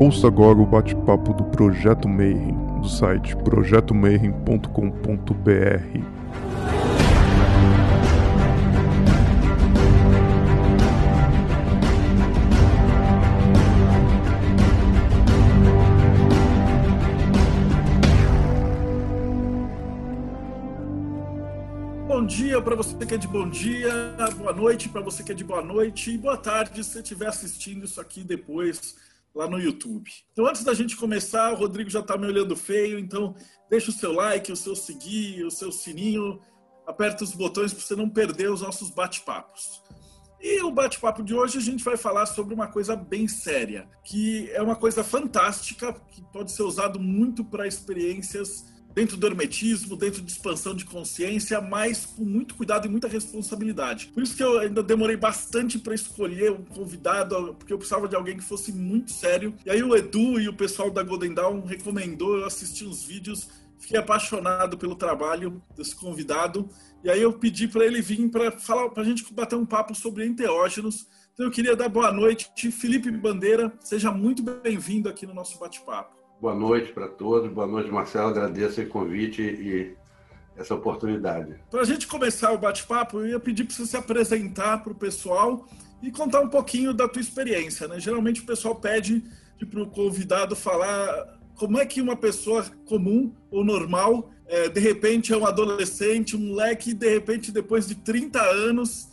Ouça agora o bate-papo do Projeto Mayhem, do site projetomayhem.com.br. Bom dia para você que é de bom dia, boa noite para você que é de boa noite e boa tarde se estiver assistindo isso aqui depois lá no YouTube. Então, antes da gente começar, o Rodrigo já está me olhando feio, então deixa o seu like, o seu seguir, o seu sininho, aperta os botões para você não perder os nossos bate-papos. E o bate-papo de hoje a gente vai falar sobre uma coisa bem séria, que é uma coisa fantástica, que pode ser usado muito para experiências dentro do hermetismo, dentro de expansão de consciência, mas com muito cuidado e muita responsabilidade. Por isso que eu ainda demorei bastante para escolher um convidado, porque eu precisava de alguém que fosse muito sério. E aí o Edu e o pessoal da Golden Dawn recomendou, eu assisti uns vídeos, fiquei apaixonado pelo trabalho desse convidado. E aí eu pedi para ele vir para falar, para a gente bater um papo sobre enteógenos. Então eu queria dar boa noite, Felipe Bandeira, seja muito bem-vindo aqui no nosso bate-papo. Boa noite para todos. Boa noite, Marcelo. Agradeço o convite e essa oportunidade. Para a gente começar o bate-papo, eu ia pedir para você se apresentar para o pessoal e contar um pouquinho da tua experiência. Né? Geralmente o pessoal pede para o convidado falar como é que uma pessoa comum ou normal, é, de repente é um adolescente, um moleque, de repente, depois de 30 anos,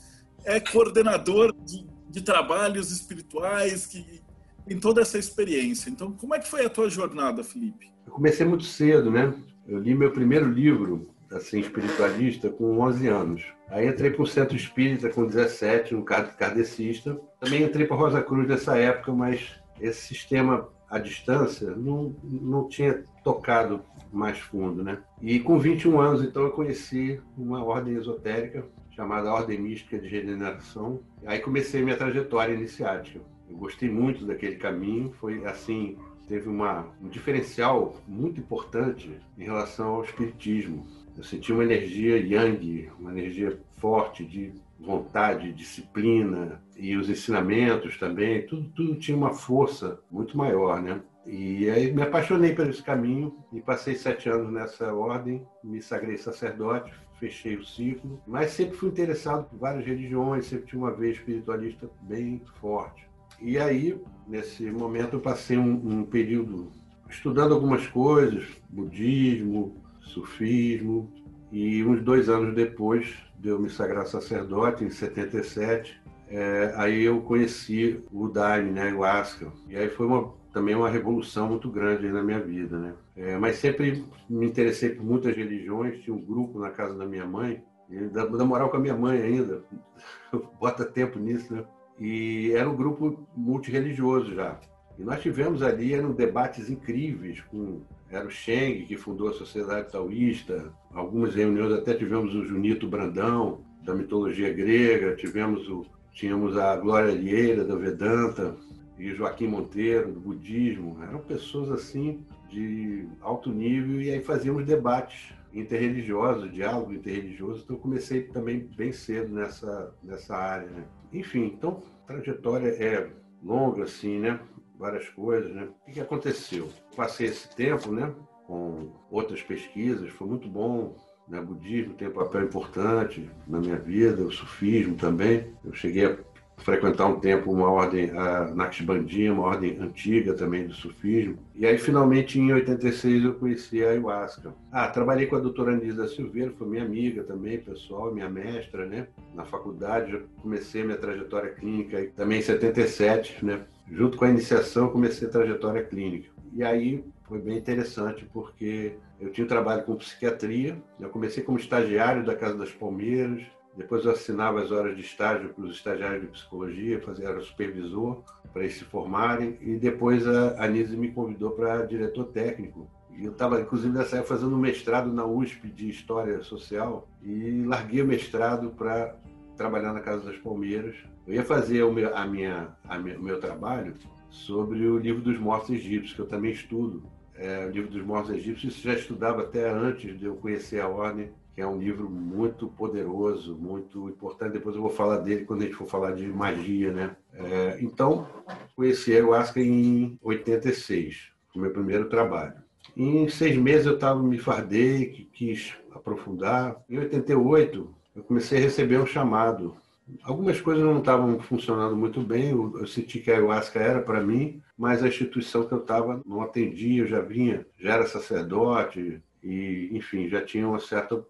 é coordenador de, de trabalhos espirituais, que em toda essa experiência. Então, como é que foi a tua jornada, Felipe? Eu comecei muito cedo, né? Eu li meu primeiro livro, assim, espiritualista, com 11 anos. Aí entrei para o Centro Espírita com 17, um kardecista. Também entrei para Rosa Cruz nessa época, mas esse sistema à distância não, não tinha tocado mais fundo, né? E com 21 anos, então, eu conheci uma ordem esotérica chamada Ordem Mística de Regeneração. Aí comecei minha trajetória iniciática. Eu gostei muito daquele caminho, foi assim, teve uma, um diferencial muito importante em relação ao espiritismo. Eu senti uma energia yang, uma energia forte de vontade, disciplina e os ensinamentos também, tudo, tudo tinha uma força muito maior, né? E aí me apaixonei por esse caminho e passei sete anos nessa ordem, me sagrei sacerdote, fechei o ciclo, mas sempre fui interessado por várias religiões, sempre tinha uma veia espiritualista bem forte. E aí, nesse momento, eu passei um, um período estudando algumas coisas, budismo, sufismo, e uns dois anos depois de eu me sagrar sacerdote, em 77, é, aí eu conheci o Daime, né, o Asca. E aí foi uma, também uma revolução muito grande na minha vida, né? É, mas sempre me interessei por muitas religiões, tinha um grupo na casa da minha mãe, e da, da moral com a minha mãe ainda, bota tempo nisso, né? E era um grupo multirreligioso já. E nós tivemos ali eram debates incríveis com era o Cheng que fundou a Sociedade Taoísta, algumas reuniões até tivemos o Junito Brandão da mitologia grega, tivemos o tínhamos a Glória Lieira da Vedanta e Joaquim Monteiro do budismo. Eram pessoas assim de alto nível e aí fazíamos debates interreligiosos, diálogo interreligioso. Então comecei também bem cedo nessa nessa área, né? Enfim, então, a trajetória é longa, assim, né? Várias coisas, né? O que aconteceu? Passei esse tempo, né? Com outras pesquisas, foi muito bom. Né? Budismo tem um papel importante na minha vida, o sufismo também. Eu cheguei a frequentar um tempo uma ordem, a Naqshbandinha, uma ordem antiga também do sufismo. E aí, finalmente, em 86, eu conheci a ayahuasca. Ah, trabalhei com a doutora Anisa Silveira, foi minha amiga também, pessoal, minha mestra, né? Na faculdade, já comecei minha trajetória clínica, também em 77, né? Junto com a iniciação, comecei a trajetória clínica. E aí, foi bem interessante, porque eu tinha um trabalho com psiquiatria, eu comecei como estagiário da Casa das Palmeiras, depois eu assinava as horas de estágio para os estagiários de psicologia, fazia, era supervisor para eles se formarem. E depois a Anise me convidou para diretor técnico. E eu estava, inclusive, nessa época, fazendo um mestrado na USP de História Social. E larguei o mestrado para trabalhar na Casa das Palmeiras. Eu ia fazer o meu, a minha, a minha, o meu trabalho sobre o livro dos mortos egípcios, que eu também estudo. É, o livro dos mortos egípcios, isso já estudava até antes de eu conhecer a ordem que é um livro muito poderoso, muito importante. Depois eu vou falar dele quando a gente for falar de magia, né? É, então, conheci ayahuasca em 86, o meu primeiro trabalho. Em seis meses eu estava me fardei, quis aprofundar. Em 88 eu comecei a receber um chamado. Algumas coisas não estavam funcionando muito bem. Eu senti que a ayahuasca era para mim, mas a instituição que eu estava não atendia. Eu já vinha, já era sacerdote e, enfim, já tinha uma certa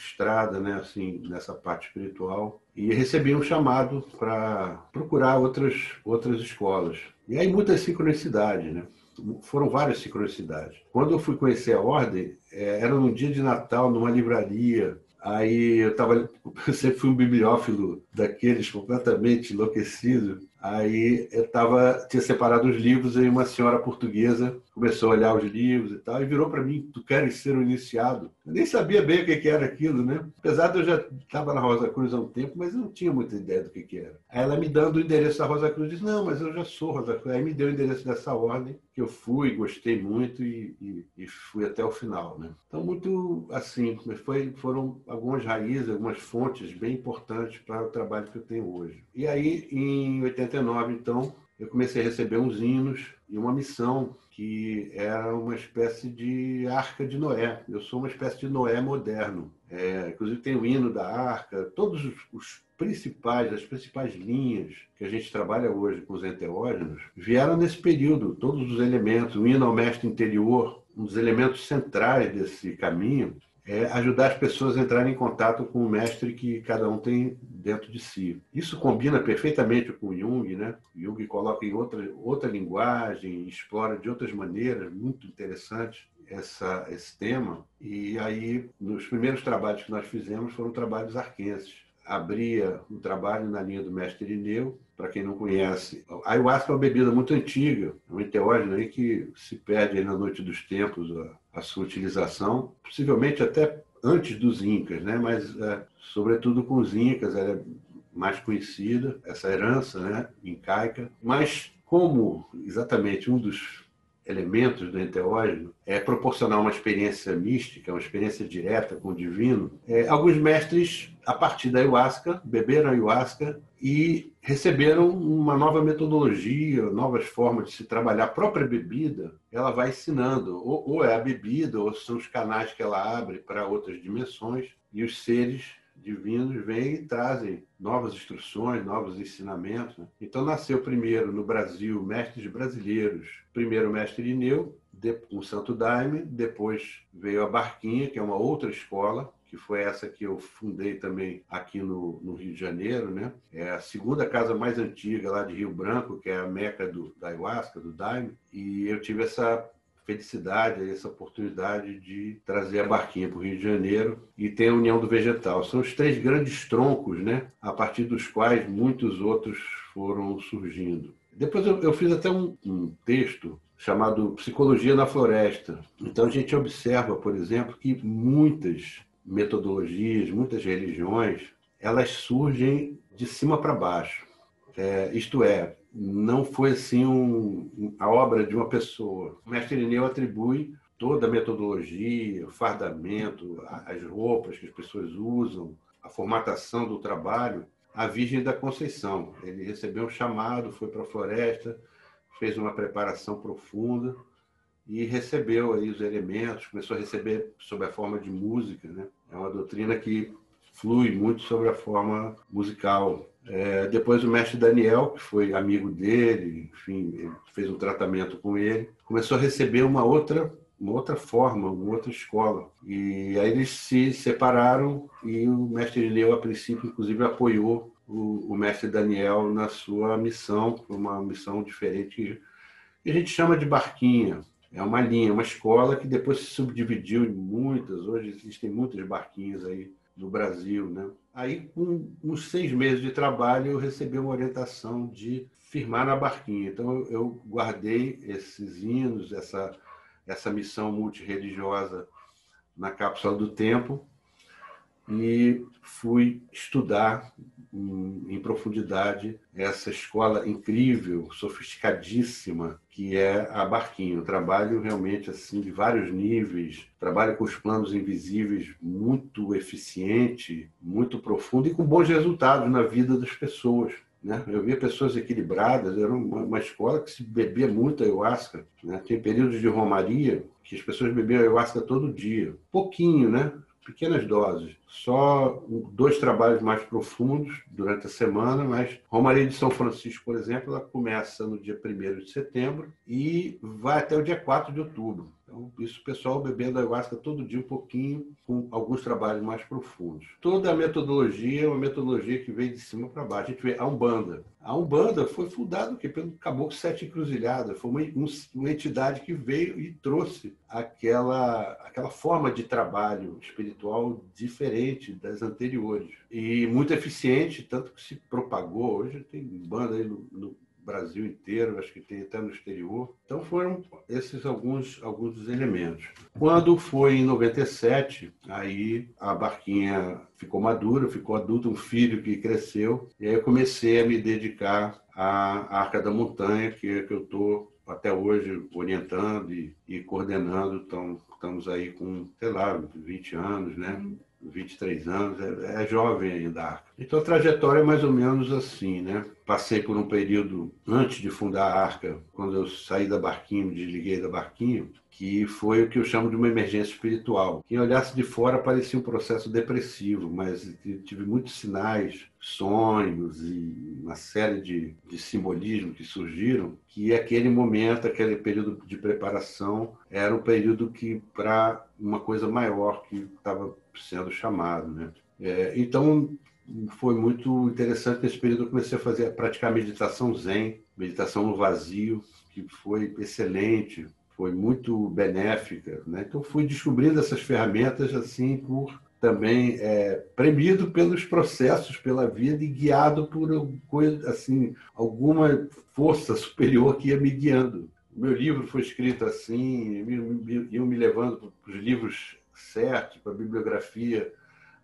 estrada, né, assim, nessa parte espiritual. E recebi um chamado para procurar outras outras escolas. E aí muitas sincronicidades, né? Foram várias sincronicidades. Quando eu fui conhecer a ordem, é, era num dia de Natal, numa livraria. Aí eu estava, eu sempre fui um bibliófilo daqueles completamente enlouquecido. Aí eu tava, tinha separado os livros e uma senhora portuguesa começou a olhar os livros e tal, e virou para mim, tu queres ser um iniciado? Eu nem sabia bem o que, que era aquilo, né? Apesar de eu já estava na Rosa Cruz há um tempo, mas eu não tinha muita ideia do que, que era. Aí ela me dando o endereço da Rosa Cruz, disse, não, mas eu já sou Rosa Cruz. Aí me deu o endereço dessa ordem, que eu fui, gostei muito e, e, e fui até o final, né? Então, muito assim, foi, foram algumas raízes, algumas fontes bem importantes para o trabalho que eu tenho hoje. E aí, em 89, então, eu comecei a receber uns hinos e uma missão que era uma espécie de arca de Noé. Eu sou uma espécie de Noé moderno. É, inclusive tem o hino da arca, todos os, os, principais, as principais linhas que a gente trabalha hoje com os enteógenos vieram nesse período. Todos os elementos, o hino ao mestre interior, um dos elementos centrais desse caminho é ajudar as pessoas a entrarem em contato com o mestre que cada um tem dentro de si. Isso combina perfeitamente com Jung, né? Jung coloca em outra, outra linguagem, explora de outras maneiras, muito interessante essa, esse tema. E aí, nos primeiros trabalhos que nós fizemos foram trabalhos arquenses. Abria um trabalho na linha do mestre Irineu, para quem não conhece. A ayahuasca é uma bebida muito antiga, é um enteógeno aí que se perde na noite dos tempos a, a sua utilização, possivelmente até antes dos incas, né? mas é, sobretudo com os incas ela é mais conhecida, essa herança né? incaica. Mas como exatamente um dos elementos do enteógeno é proporcionar uma experiência mística, uma experiência direta com o divino, é, alguns mestres, a partir da ayahuasca, beberam ayahuasca e receberam uma nova metodologia, novas formas de se trabalhar. A própria bebida, ela vai ensinando, ou, ou é a bebida, ou são os canais que ela abre para outras dimensões, e os seres divinos vêm e trazem novas instruções, novos ensinamentos. Né? Então nasceu primeiro no Brasil mestres brasileiros, primeiro mestre Irineu, o Santo Daime, depois veio a Barquinha, que é uma outra escola, que foi essa que eu fundei também aqui no, no, Rio de Janeiro, né? É a segunda casa mais antiga lá de Rio Branco, que é a meca do, da ayahuasca, do Daime, e eu tive essa felicidade, essa oportunidade de trazer a barquinha para o Rio de Janeiro e ter a União do Vegetal. São os três grandes troncos, né? A partir dos quais muitos outros foram surgindo. Depois eu, eu fiz até um, um texto chamado Psicologia na Floresta. Então a gente observa, por exemplo, que muitas metodologias, muitas religiões, elas surgem de cima para baixo. É, isto é, não foi assim um, a obra de uma pessoa. O mestre Irineu atribui toda a metodologia, o fardamento, as roupas que as pessoas usam, a formatação do trabalho à Virgem da Conceição. Ele recebeu um chamado, foi para a floresta, fez uma preparação profunda e recebeu aí os elementos, começou a receber sob a forma de música, né? É uma doutrina que flui muito sobre a forma musical. É, depois o mestre Daniel, que foi amigo dele, enfim, fez um tratamento com ele, começou a receber uma outra uma outra forma, uma outra escola. E aí eles se separaram e o mestre Irineu, a princípio, inclusive, apoiou o, o mestre Daniel na sua missão, uma missão diferente que a gente chama de barquinha. É uma linha, uma escola que depois se subdividiu em muitas. Hoje existem muitas barquinhas aí no Brasil, né? Aí, com uns seis meses de trabalho, eu recebi uma orientação de firmar na barquinha. Então, eu guardei esses hinos, essa, essa missão multireligiosa na cápsula do tempo e fui estudar em, profundidade essa escola incrível, sofisticadíssima que é a Barquinho. Trabalho realmente assim de vários níveis, trabalho com os planos invisíveis muito eficiente, muito profundo e com bons resultados na vida das pessoas. Né? Eu via pessoas equilibradas, era uma, uma escola que se bebia muito ayahuasca. Né? Tem períodos de romaria que as pessoas bebiam ayahuasca todo dia. Pouquinho, né? pequenas doses. Só dois trabalhos mais profundos durante a semana, mas Romaria de São Francisco, por exemplo, ela começa no dia 1 de setembro e vai até o dia 4 de outubro. Então, isso o pessoal bebendo ayahuasca todo dia um pouquinho, com alguns trabalhos mais profundos. Toda a metodologia é uma metodologia que veio de cima para baixo. A gente vê a Umbanda. A Umbanda foi fundada pelo Caboclo Sete Encruzilhadas. Foi uma, uma entidade que veio e trouxe aquela, aquela forma de trabalho espiritual diferente das anteriores. E muito eficiente, tanto que se propagou. Hoje tem banda aí no, no Brasil inteiro, acho que tem até no exterior. Então foram esses alguns, alguns dos elementos. Quando foi em 97, aí a barquinha ficou madura, ficou adulta, um filho que cresceu, e aí eu comecei a me dedicar à Arca da Montanha, que é que eu estou até hoje orientando e, e coordenando. Então, estamos aí com, sei lá, 20 anos, né? 23 anos, é, é jovem ainda. Então a trajetória é mais ou menos assim, né? Passei por um período antes de fundar a Arca, quando eu saí da Barquinho, desliguei da Barquinho, que foi o que eu chamo de uma emergência espiritual. Quem olhasse de fora parecia um processo depressivo, mas tive muitos sinais, sonhos e uma série de, de simbolismos que surgiram, que aquele momento, aquele período de preparação, era um período que para uma coisa maior que estava sendo chamado, né? É, então foi muito interessante nesse período eu comecei a fazer a praticar meditação zen, meditação no vazio, que foi excelente, foi muito benéfica, né? Então fui descobrindo essas ferramentas assim por também é, premido pelos processos, pela vida e guiado por coisa assim alguma força superior que ia me guiando. O meu livro foi escrito assim, iam me levando para os livros certo, para a bibliografia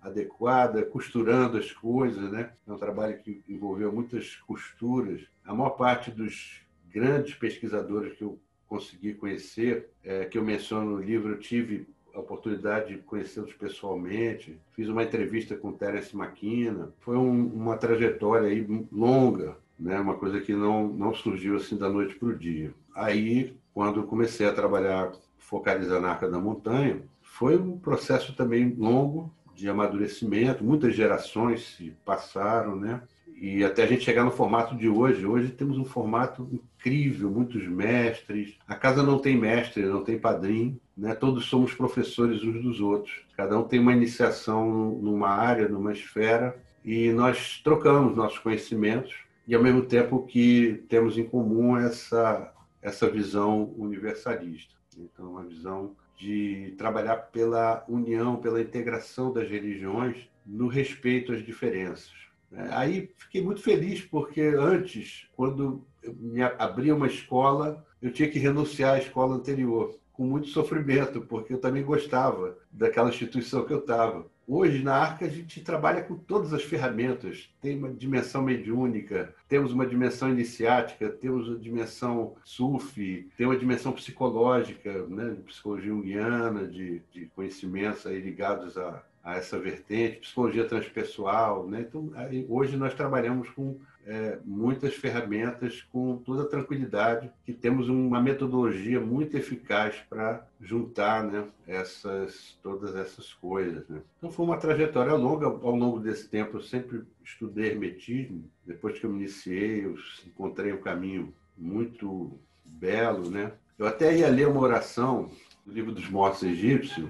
adequada, costurando as coisas, né? É um trabalho que envolveu muitas costuras. A maior parte dos grandes pesquisadores que eu consegui conhecer, é, que eu menciono no livro, eu tive a oportunidade de conhecê-los pessoalmente. Fiz uma entrevista com Terence McKenna. Foi um, uma trajetória aí longa, né? Uma coisa que não não surgiu assim da noite para o dia. Aí, quando comecei a trabalhar focalizando na Arca da Montanha, foi um processo também longo de amadurecimento, muitas gerações se passaram, né? E até a gente chegar no formato de hoje. Hoje temos um formato incrível, muitos mestres. A casa não tem mestre, não tem padrinho, né? Todos somos professores uns dos outros. Cada um tem uma iniciação numa área, numa esfera, e nós trocamos nossos conhecimentos e ao mesmo tempo que temos em comum essa essa visão universalista. Então, uma visão de trabalhar pela união, pela integração das religiões no respeito às diferenças. É, aí fiquei muito feliz porque antes, quando me abria uma escola, eu tinha que renunciar à escola anterior, com muito sofrimento, porque eu também gostava daquela instituição que eu estava. Hoje, na Arca, a gente trabalha com todas as ferramentas. Tem uma dimensão mediúnica, temos uma dimensão iniciática, temos uma dimensão sufi, tem uma dimensão psicológica, né, de psicologia junguiana, de, de conhecimentos aí ligados a, a essa vertente, psicologia transpessoal. Né? Então, aí, hoje nós trabalhamos com é, muitas ferramentas com toda tranquilidade, que temos uma metodologia muito eficaz para juntar né, essas, todas essas coisas. Né? Então foi uma trajetória longa, ao longo desse tempo eu sempre estudei hermetismo, depois que eu me iniciei eu encontrei um caminho muito belo. Né? Eu até ia ler uma oração do livro dos mortos egípcios,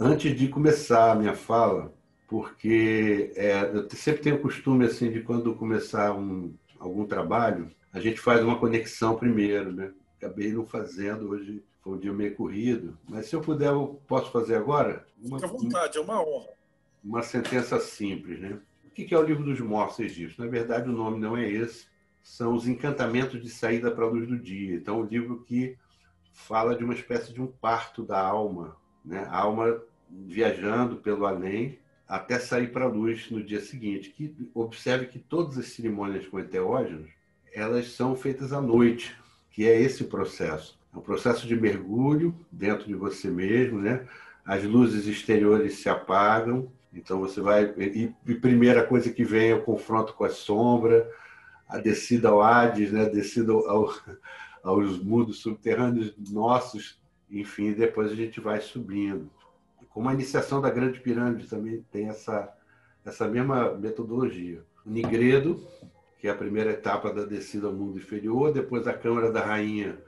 antes de começar a minha fala, porque é, eu sempre tenho o costume assim de quando começar um, algum trabalho, a gente faz uma conexão primeiro, né? Acabei não fazendo hoje, foi um dia meio corrido, mas se eu puder, eu posso fazer agora? Uma, Fique à vontade, é uma honra. Uma sentença simples, né? O que é o livro dos mortos egípcios? Na verdade, o nome não é esse, são os encantamentos de saída para a luz do dia. Então, o um livro que fala de uma espécie de um parto da alma, né? A alma viajando pelo além até sair para a luz no dia seguinte. Que observe que todas as cerimônias com enteógenos elas são feitas à noite, que é esse processo. É um processo de mergulho dentro de você mesmo, né? As luzes exteriores se apagam, então você vai e, e primeira coisa que vem é o confronto com a sombra, a descida ao Hades, né? a descida ao, aos mundos subterrâneos nossos, enfim, depois a gente vai subindo. Como a iniciação da Grande Pirâmide também tem essa, essa mesma metodologia. O Nigredo, que é a primeira etapa da descida ao mundo inferior, depois a Câmara da Rainha,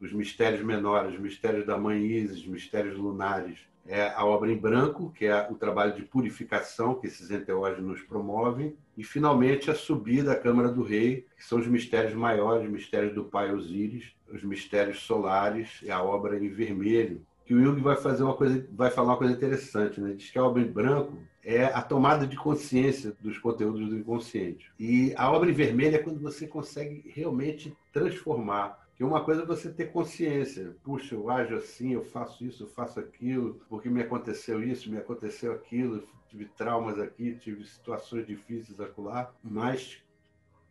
os mistérios menores, os mistérios da Mãe Isis, os mistérios lunares, é a obra em branco, que é o trabalho de purificação que esses enteógenos promovem, e finalmente a subida à Câmara do Rei, que são os mistérios maiores, os mistérios do Pai Osíris, os mistérios solares, e a obra em vermelho. Que o Jung vai fazer uma coisa, vai falar uma coisa interessante, né? Diz que a obra em branco é a tomada de consciência dos conteúdos do inconsciente. E a obra em vermelho é quando você consegue realmente transformar que uma coisa é você ter consciência. Puxa, eu ajo assim, eu faço isso, eu faço aquilo, porque me aconteceu isso, me aconteceu aquilo, tive traumas aqui, tive situações difíceis acolá. Mas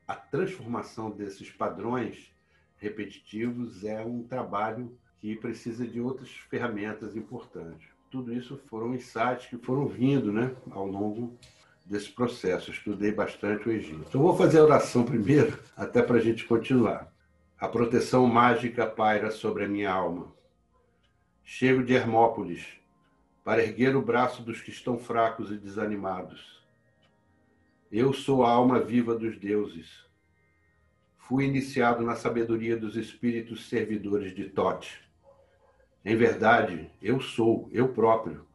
a transformação desses padrões repetitivos é um trabalho que precisa de outras ferramentas importantes. Tudo isso foram insights que foram vindo né, ao longo desse processo. Estudei bastante o Egito. Então, vou fazer a oração primeiro, até para a gente continuar. A proteção mágica paira sobre a minha alma. Chego de Hermópolis para erguer o braço dos que estão fracos e desanimados. Eu sou a alma viva dos deuses. Fui iniciado na sabedoria dos espíritos servidores de Tote. Em verdade, eu sou, eu próprio,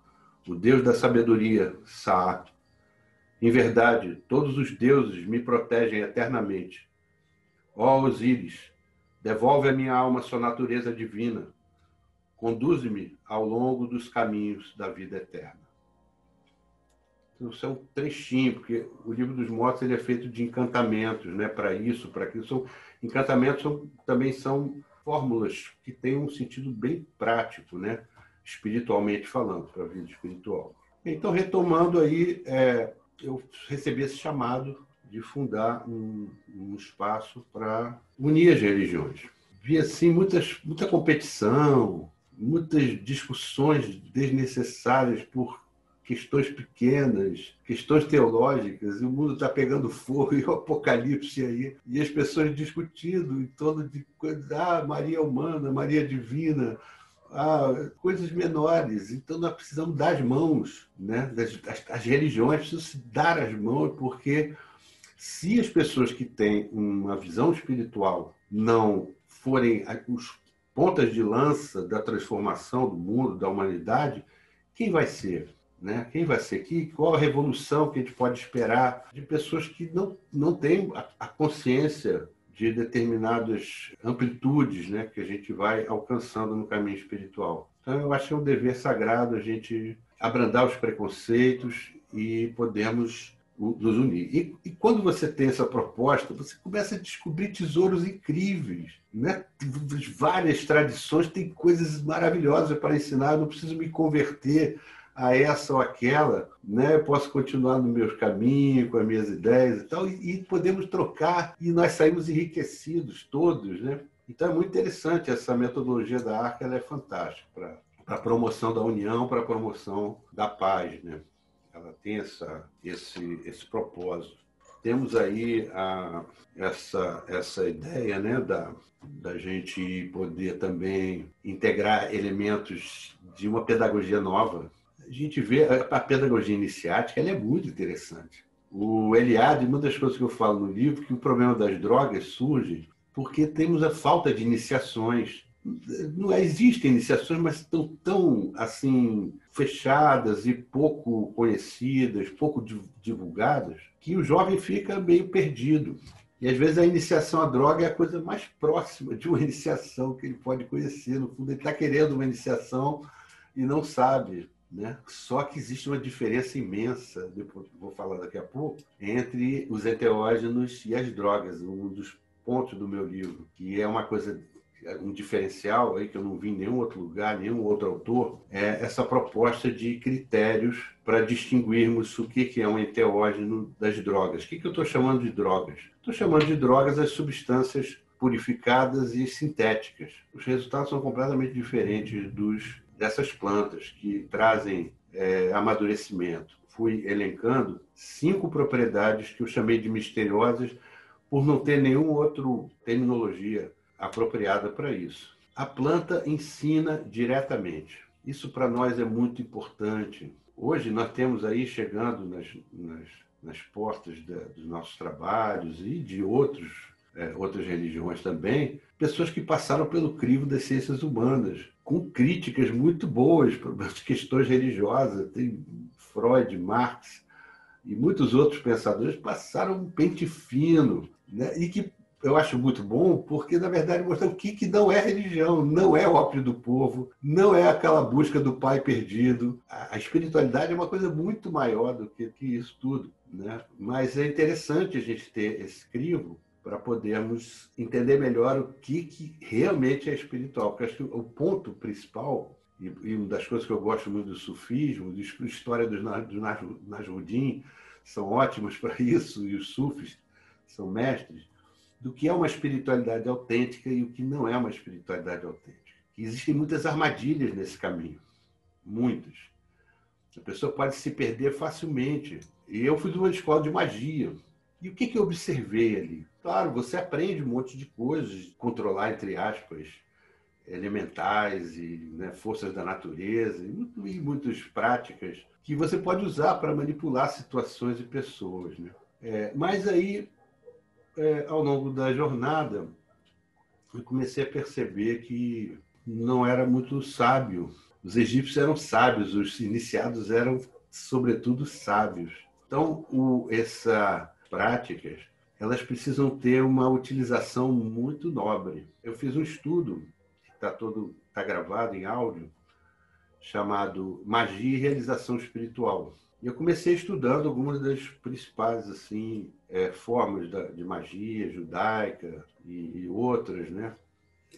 o Deus da sabedoria, Sa. Em verdade, todos os deuses me protegem eternamente. Ó Osíris, Devolve a minha alma sua natureza divina. Conduze-me ao longo dos caminhos da vida eterna. Então, isso é um trechinho, porque o livro dos mortos ele é feito de encantamentos, né? Para isso, para aquilo. São, encantamentos são, também são fórmulas que têm um sentido bem prático, né? Espiritualmente falando, para a vida espiritual. Então, retomando aí, é, eu recebi esse chamado de fundar um, um espaço para unir as religiões. Vi assim muitas, muita competição, muitas discussões desnecessárias por questões pequenas, questões teológicas, e o mundo está pegando fogo e o apocalipse aí, e as pessoas discutindo em torno de coisas, ah, Maria é humana, Maria é divina, ah, coisas menores. Então nós precisamos dar as mãos, né? As, as religiões precisam se dar as mãos, porque se as pessoas que têm uma visão espiritual não forem os pontas de lança da transformação do mundo, da humanidade, quem vai ser? Né? Quem vai ser aqui? Qual a revolução que a gente pode esperar de pessoas que não, não têm a, a consciência de determinadas amplitudes né, que a gente vai alcançando no caminho espiritual? Então, eu acho que é um dever sagrado a gente abrandar os preconceitos e podermos nos unir. E, e, quando você tem essa proposta, você começa a descobrir tesouros incríveis. Né? Várias tradições têm coisas maravilhosas para ensinar. Eu não preciso me converter a essa ou aquela, né? Eu posso continuar no meu caminho, com as minhas ideias e tal, e, e podemos trocar e nós saímos enriquecidos todos, né? Então é muito interessante essa metodologia da Arca, ela é fantástica para a promoção da união, para a promoção da paz, né? ela tem essa, esse, esse propósito. Temos aí a, essa, essa ideia né, da, da gente poder também integrar elementos de uma pedagogia nova. A gente vê a, pedagogia iniciática, ela é muito interessante. O Eliade, uma das coisas que eu falo no livro, que o problema das drogas surge porque temos a falta de iniciações não existem iniciações, mas estão tão assim fechadas e pouco conhecidas, pouco divulgadas, que o jovem fica meio perdido. E às vezes a iniciação à droga é a coisa mais próxima de uma iniciação que ele pode conhecer. No fundo, ele está querendo uma iniciação e não sabe. Né? Só que existe uma diferença imensa, depois vou falar daqui a pouco, entre os enteógenos e as drogas. Um dos pontos do meu livro, que é uma coisa um diferencial aí que eu não vi em nenhum outro lugar, nenhum outro autor, é essa proposta de critérios para distinguirmos o que é um enteógeno das drogas. O que eu estou chamando de drogas? Estou chamando de drogas as substâncias purificadas e sintéticas. Os resultados são completamente diferentes dos dessas plantas que trazem é, amadurecimento. Fui elencando cinco propriedades que eu chamei de misteriosas por não ter nenhuma outra terminologia apropriada para isso. A planta ensina diretamente. Isso para nós é muito importante. Hoje nós temos aí chegando nas, nas, nas portas dos nossos trabalhos e de outros, é, outras religiões também, pessoas que passaram pelo crivo das ciências humanas, com críticas muito boas para as questões religiosas. Tem Freud, Marx e muitos outros pensadores passaram um pente fino, né? e que eu acho muito bom, porque, na verdade, mostra o que, que não é religião, não é ópio do povo, não é aquela busca do pai perdido. A, espiritualidade é uma coisa muito maior do que, que isso tudo. Né? Mas é interessante a gente ter esse crivo para podermos entender melhor o que, que realmente é espiritual. Porque acho que o ponto principal, e, e uma das coisas que eu gosto muito do sufismo, da história dos, dos são ótimos para isso, e os sufis são mestres, do que é uma espiritualidade autêntica e o que não é uma espiritualidade autêntica. existem muitas armadilhas nesse caminho, muitas. A pessoa pode se perder facilmente. E eu fui de uma escola de magia. E o que, que eu observei ali? Claro, você aprende um monte de coisas, controlar, entre aspas, elementais e né, forças da natureza, e, e muitas práticas que você pode usar para manipular situações e pessoas. Né? É, mas aí é, ao longo da jornada, eu comecei a perceber que não era muito sábio. Os egípcios eram sábios, os iniciados eram, sobretudo, sábios. Então, essas práticas, elas precisam ter uma utilização muito nobre. Eu fiz um estudo, que está todo está gravado em áudio, chamado Magia e Realização Espiritual. E eu comecei estudando algumas das principais assim é, formas da, de magia judaica e, e outras, né?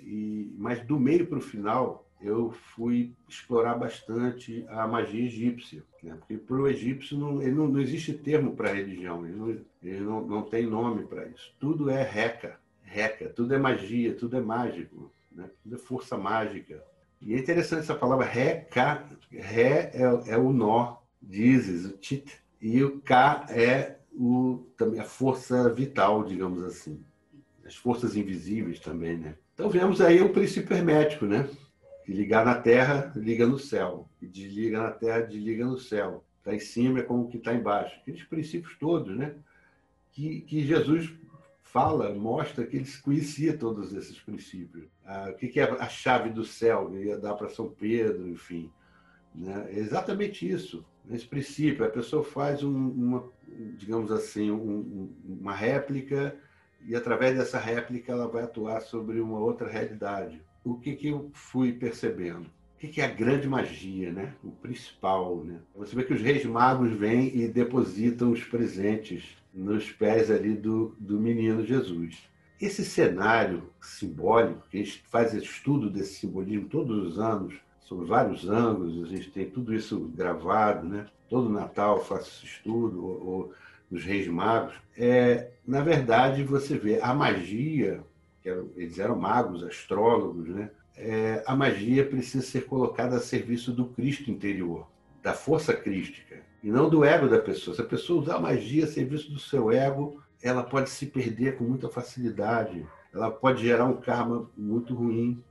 E, mas do meio para o final eu fui explorar bastante a magia egípcia, né? porque para o egípcio não, não, não, existe termo para religião, ele, não, ele não, não tem nome para isso. Tudo é reca, reca, tudo é magia, tudo é mágico, né? tudo é força mágica. E é interessante essa palavra reca, ré é, é o nó, dizes, o tit, e o K é o, também a força vital, digamos assim. As forças invisíveis também, né? Então vemos aí o princípio hermético, né? Que ligar na terra, liga no céu. E desliga na terra, desliga no céu. Está em cima é como que está embaixo. Aqueles princípios todos, né? Que, que Jesus fala, mostra que ele conhecia todos esses princípios. Ah, o que, que é a chave do céu? Ele ia dar para São Pedro, enfim. Né? É exatamente isso. Nesse princípio, a pessoa faz um, uma, digamos assim, um, uma réplica e através dessa réplica ela vai atuar sobre uma outra realidade. O que, que eu fui percebendo? O que, que é a grande magia, né? O principal, né? Você vê que os reis magos vêm e depositam os presentes nos pés ali do, do menino Jesus. Esse cenário simbólico, que a gente faz estudo desse simbolismo todos os anos, sobre vários ângulos, a gente tem tudo isso gravado, né? Todo Natal eu faço esse estudo, ou, ou dos Reis Magos. É, na verdade, você vê a magia, eram, eles eram magos, astrólogos, né? É, a magia precisa ser colocada a serviço do Cristo interior, da força crística, e não do ego da pessoa. Se a pessoa usar a magia a serviço do seu ego, ela pode se perder com muita facilidade. Ela pode gerar um karma muito ruim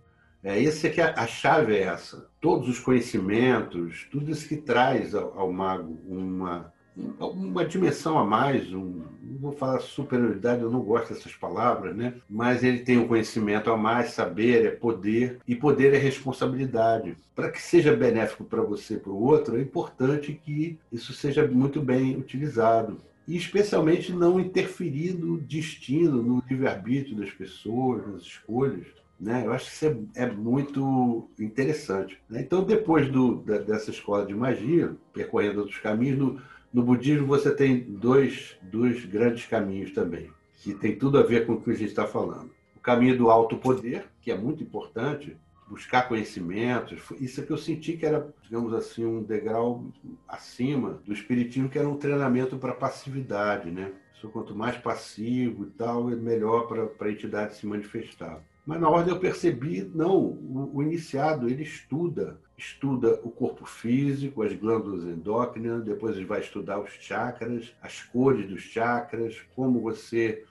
é, esse aqui, a, a chave é essa. Todos os conhecimentos, tudo isso que traz ao, ao mago uma, uma dimensão a mais, um, não vou falar superioridade, eu não gosto dessas palavras, né? Mas ele tem um conhecimento a mais, saber é poder, e poder é responsabilidade. Para que seja benéfico para você e para o outro, é importante que isso seja muito bem utilizado. E especialmente não interferir no destino, no livre-arbítrio das pessoas, nas escolhas. Né? Eu acho que isso é, é muito interessante. Né? Então, depois do, da, dessa escola de magia, percorrendo outros caminhos, no, no budismo você tem dois, dois grandes caminhos também, que tem tudo a ver com o que a gente está falando. O caminho do alto poder, que é muito importante, buscar conhecimentos. Isso é que eu senti que era, digamos assim, um degrau acima do espiritismo, que era um treinamento para passividade, né? Quanto mais passivo e tal, é melhor para a entidade se manifestar. Mas na ordem eu percebi, não, o, o, iniciado ele estuda, estuda o corpo físico, as glândulas endócrinas, depois ele vai estudar os chakras, as cores dos chakras, como você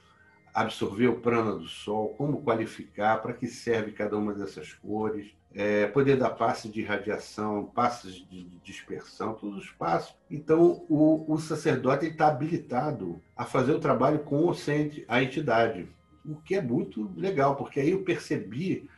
absorver o prana do sol, como qualificar, para que serve cada uma dessas cores, é, poder dar passes de radiação, passes de dispersão, todos os passos. Então, o, o sacerdote está habilitado a fazer o trabalho com sem a entidade, o que é muito legal, porque aí eu percebi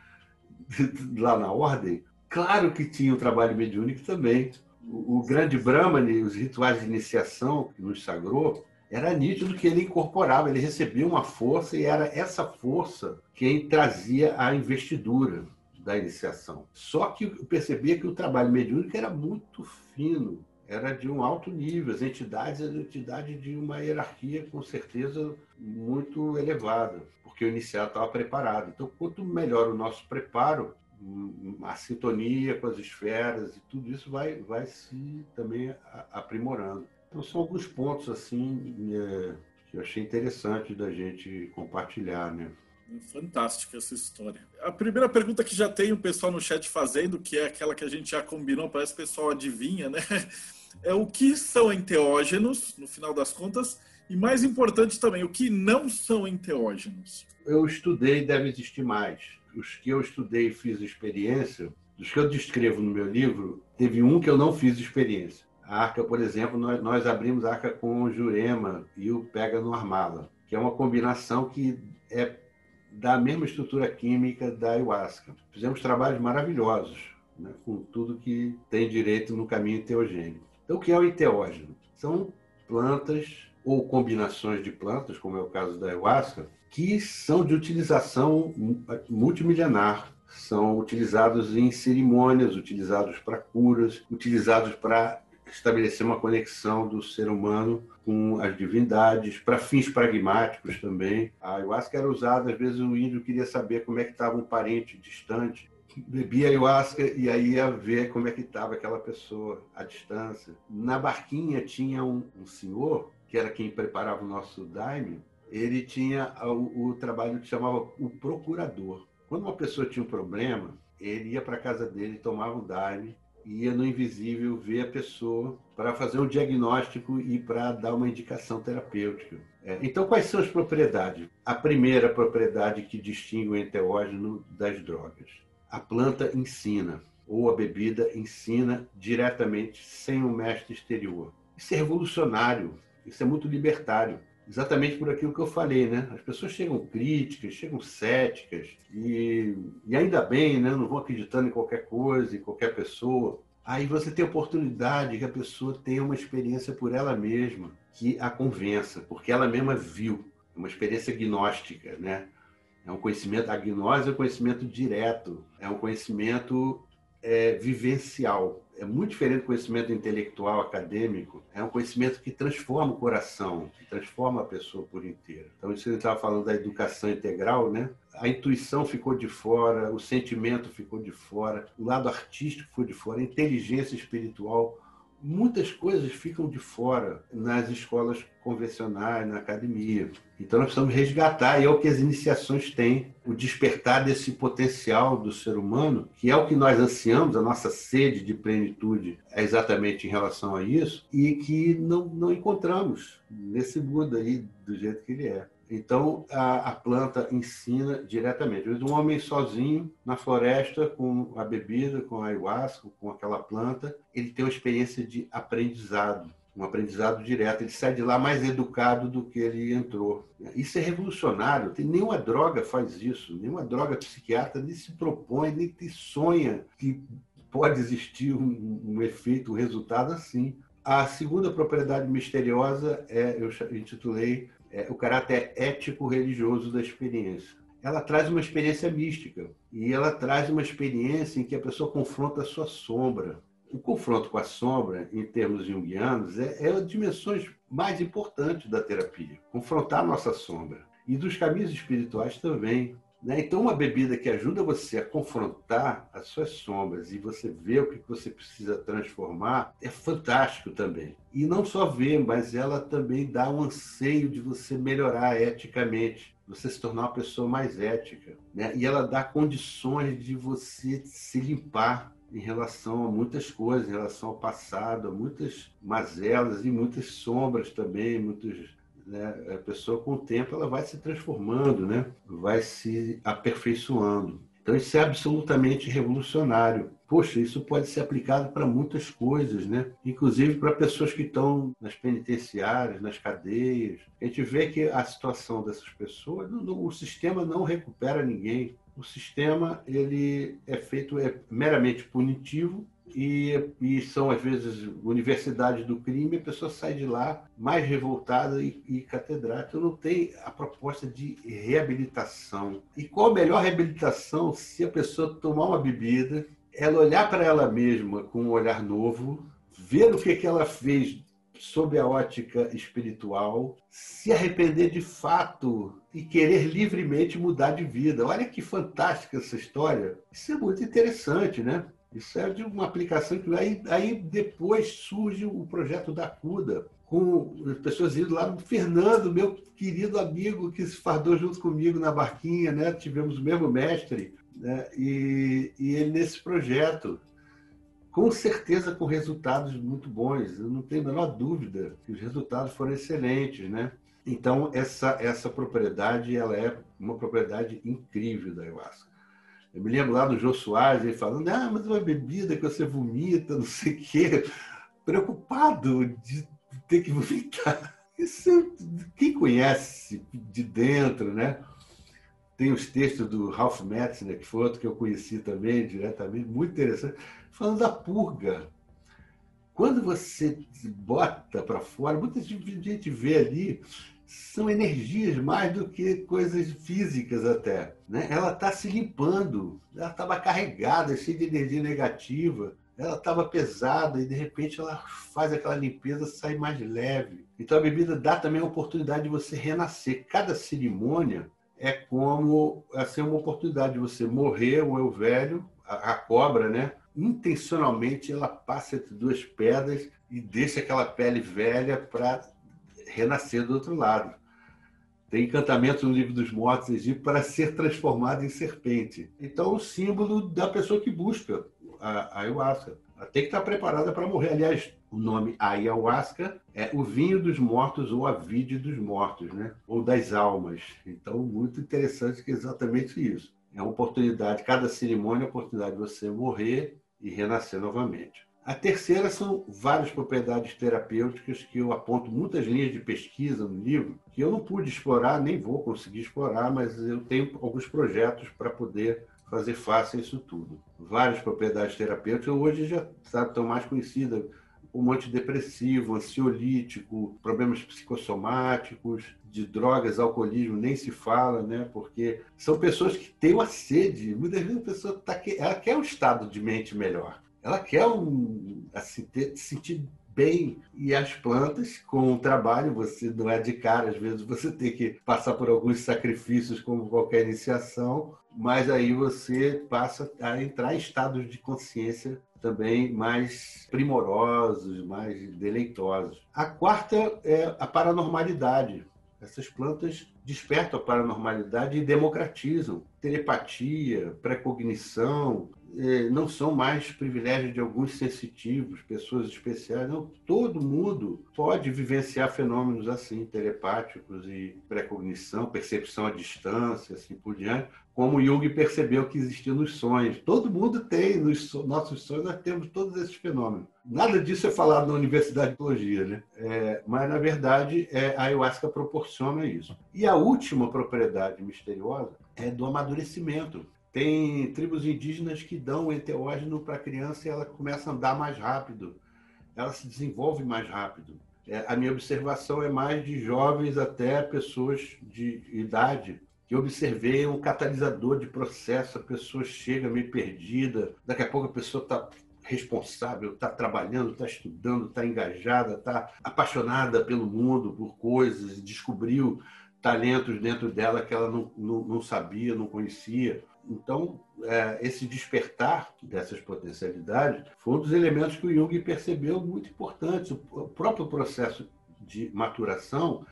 lá na ordem, claro que tinha o trabalho mediúnico também. O, o grande Brahmani, os rituais de iniciação que nos sagrou, era nítido que ele incorporava, ele recebia uma força e era essa força quem trazia a investidura da iniciação. Só que eu percebia que o trabalho mediúnico era muito fino, era de um alto nível, as entidades eram entidades de uma hierarquia com certeza muito elevada, porque o iniciado estava preparado. Então, quanto melhor o nosso preparo, a sintonia com as esferas e tudo isso vai, vai se também aprimorando. Então, são alguns pontos assim é, que eu achei interessante da gente compartilhar, né? Fantástica essa história. A primeira pergunta que já tem o pessoal no chat fazendo, que é aquela que a gente já combinou, parece que o pessoal adivinha, né? É o que são enteógenos, no final das contas, e mais importante também, o que não são enteógenos. Eu estudei, deve existir mais. Os que eu estudei e fiz experiência, dos que eu descrevo no meu livro, teve um que eu não fiz experiência. A arca, por exemplo, nós, nós abrimos a arca com o Jurema e o Pega no Armala, que é uma combinação que é da mesma estrutura química da ayahuasca. Fizemos trabalhos maravilhosos, né, com tudo que tem direito no caminho teogênico. Então, o que é o enteógeno? São plantas ou combinações de plantas, como é o caso da ayahuasca, que são de utilização multimilenar. São utilizados em cerimônias, utilizados para curas, utilizados para estabelecer uma conexão do ser humano com as divindades, para fins pragmáticos também. A ayahuasca era usada, às vezes o índio queria saber como é que estava um parente distante, bebia ayahuasca e aí ia ver como é que estava aquela pessoa à distância. Na barquinha tinha um, um senhor, que era quem preparava o nosso daime, ele tinha o, o trabalho que chamava o procurador. Quando uma pessoa tinha um problema, ele ia para a casa dele, tomava o daime, ia no invisível ver a pessoa para fazer um diagnóstico e para dar uma indicação terapêutica. É, então, quais são as propriedades? A primeira propriedade que distingue o enteógeno das drogas. A planta ensina, ou a bebida ensina diretamente, sem um mestre exterior. Isso é revolucionário, isso é muito libertário exatamente por aquilo que eu falei, né? As pessoas chegam críticas, chegam céticas e, e ainda bem, né? Não vão acreditando em qualquer coisa, em qualquer pessoa. Aí você tem a oportunidade que a pessoa tenha uma experiência por ela mesma que a convença, porque ela mesma viu, é uma experiência gnóstica, né? É um conhecimento, a gnose é um conhecimento direto, é um conhecimento é, vivencial é muito diferente do conhecimento intelectual acadêmico. É um conhecimento que transforma o coração, que transforma a pessoa por inteira. Então, isso que estava falando da educação integral, né? A intuição ficou de fora, o sentimento ficou de fora, o lado artístico ficou de fora, a inteligência espiritual muitas coisas ficam de fora nas escolas convencionais, na academia. Então nós precisamos resgatar, e é o que as iniciações têm, o despertar desse potencial do ser humano, que é o que nós ansiamos, a nossa sede de plenitude é exatamente em relação a isso, e que não, não encontramos nesse mundo aí do jeito que ele é. Então, a, a, planta ensina diretamente. Um homem sozinho na floresta com a bebida, com a ayahuasca, com aquela planta, ele tem uma experiência de aprendizado, um aprendizado direto. Ele sai de lá mais educado do que ele entrou. Isso é revolucionário. Tem, nenhuma droga faz isso. Nenhuma droga psiquiatra nem se propõe, nem te sonha que pode existir um, um efeito, um resultado assim. A segunda propriedade misteriosa é, eu intitulei é, o caráter ético-religioso da experiência. Ela traz uma experiência mística e ela traz uma experiência em que a pessoa confronta a sua sombra. O confronto com a sombra, em termos junguianos, é, é a dimensões mais importantes da terapia. Confrontar a nossa sombra. E dos caminhos espirituais também. Né? Então, uma bebida que ajuda você a confrontar as suas sombras e você ver o que você precisa transformar é fantástico também. E não só ver, mas ela também dá um anseio de você melhorar eticamente, você se tornar uma pessoa mais ética. Né? E ela dá condições de você se limpar em relação a muitas coisas, em relação ao passado, a muitas mazelas e muitas sombras também, muitos Né? A pessoa, com o tempo, ela vai se transformando, né? vai se aperfeiçoando. Então, isso é absolutamente revolucionário. Poxa, isso pode ser aplicado para muitas coisas, né? Inclusive para pessoas que estão nas penitenciárias, nas cadeias. A gente vê que a situação dessas pessoas, o sistema não recupera ninguém. O sistema ele é feito é meramente punitivo e, e, são às vezes universidades do crime, a pessoa sai de lá mais revoltada e, e catedrática. Não tem a proposta de reabilitação. E qual a melhor reabilitação se a pessoa tomar uma bebida, ela olhar para ela mesma com um olhar novo, ver o que, que ela fez sob a ótica espiritual, se arrepender de fato e querer livremente mudar de vida. Olha que fantástica essa história. Isso é muito interessante, né? Isso é de uma aplicação que aí, aí depois surge o projeto da CUDA, com as pessoas indo lá, Fernando, meu querido amigo que se fardou junto comigo na barquinha, né? Tivemos o mesmo mestre, né? E, e ele nesse projeto, com certeza com resultados muito bons. Eu não tenho a menor dúvida que os resultados foram excelentes, né? Então essa essa propriedade ela é uma propriedade incrível da ayahuasca. Eu me lembro lá do Jô Soares, ele falando, ah, mas uma bebida que você vomita, não sei o quê. Preocupado de ter que vomitar. Isso, quem conhece de dentro, né? Tem os textos do Ralph Metzner, que foi outro que eu conheci também diretamente, muito interessante, falando da purga. Quando você bota para fora, muita gente vê ali são energias mais do que coisas físicas até. Né? Ela está se limpando, ela estava carregada, cheia de energia negativa, ela estava pesada e de repente ela faz aquela limpeza, sai mais leve. Então a bebida dá também a oportunidade de você renascer. Cada cerimônia é como assim, uma oportunidade de você morrer, o eu velho, a, a cobra, né? Intencionalmente ela passa entre duas pedras e deixa aquela pele velha para renascer do outro lado. Tem encantamento no livro dos mortos egípcios para ser transformado em serpente. Então, o símbolo da pessoa que busca a, ayahuasca. Ela tem que estar preparada para morrer. Aliás, o nome ayahuasca é o vinho dos mortos ou a vide dos mortos, né? ou das almas. Então, muito interessante que é exatamente isso. É uma oportunidade, cada cerimônia é uma oportunidade de você morrer e renascer novamente. A terceira são várias propriedades terapêuticas que eu aponto muitas linhas de pesquisa no livro, que eu não pude explorar, nem vou conseguir explorar, mas eu tenho alguns projetos para poder fazer face a isso tudo. Várias propriedades terapêuticas, hoje já estão mais conhecidas como antidepressivo, ansiolítico, problemas psicossomáticos, de drogas, alcoolismo, nem se fala, né? Porque são pessoas que têm uma sede. Muitas vezes a pessoa tá, ela quer um estado de mente melhor ela quer um, assim, ter, sentir bem. E as plantas, com o trabalho, você não é de cara, às vezes você tem que passar por alguns sacrifícios, como qualquer iniciação, mas aí você passa a entrar em estados de consciência também mais primorosos, mais deleitosos. A quarta é a paranormalidade. Essas plantas despertam a paranormalidade e democratizam telepatia, precognição, não são mais privilégios de alguns sensitivos, pessoas especiais. Não, todo mundo pode vivenciar fenômenos assim, telepáticos e precognição, percepção à distância, assim por diante, como Jung percebeu que existia nos sonhos. Todo mundo tem, nos nossos sonhos nós temos todos esses fenômenos. Nada disso é falado na Universidade de Teologia, né? É, mas, na verdade, é, a ayahuasca proporciona isso. E a última propriedade misteriosa é do amadurecimento. Tem tribos indígenas que dão o enteógeno para a criança e ela começa a andar mais rápido, ela se desenvolve mais rápido. É, a minha observação é mais de jovens até pessoas de idade que observei um catalisador de processo, a pessoa chega meio perdida, daqui a pouco a pessoa está responsável, está trabalhando, está estudando, está engajada, está apaixonada pelo mundo, por coisas, descobriu talentos dentro dela que ela não, não, não sabia, não conhecia. Então, é, esse despertar dessas potencialidades foi um dos elementos que o Jung percebeu muito importantes. O próprio processo de maturação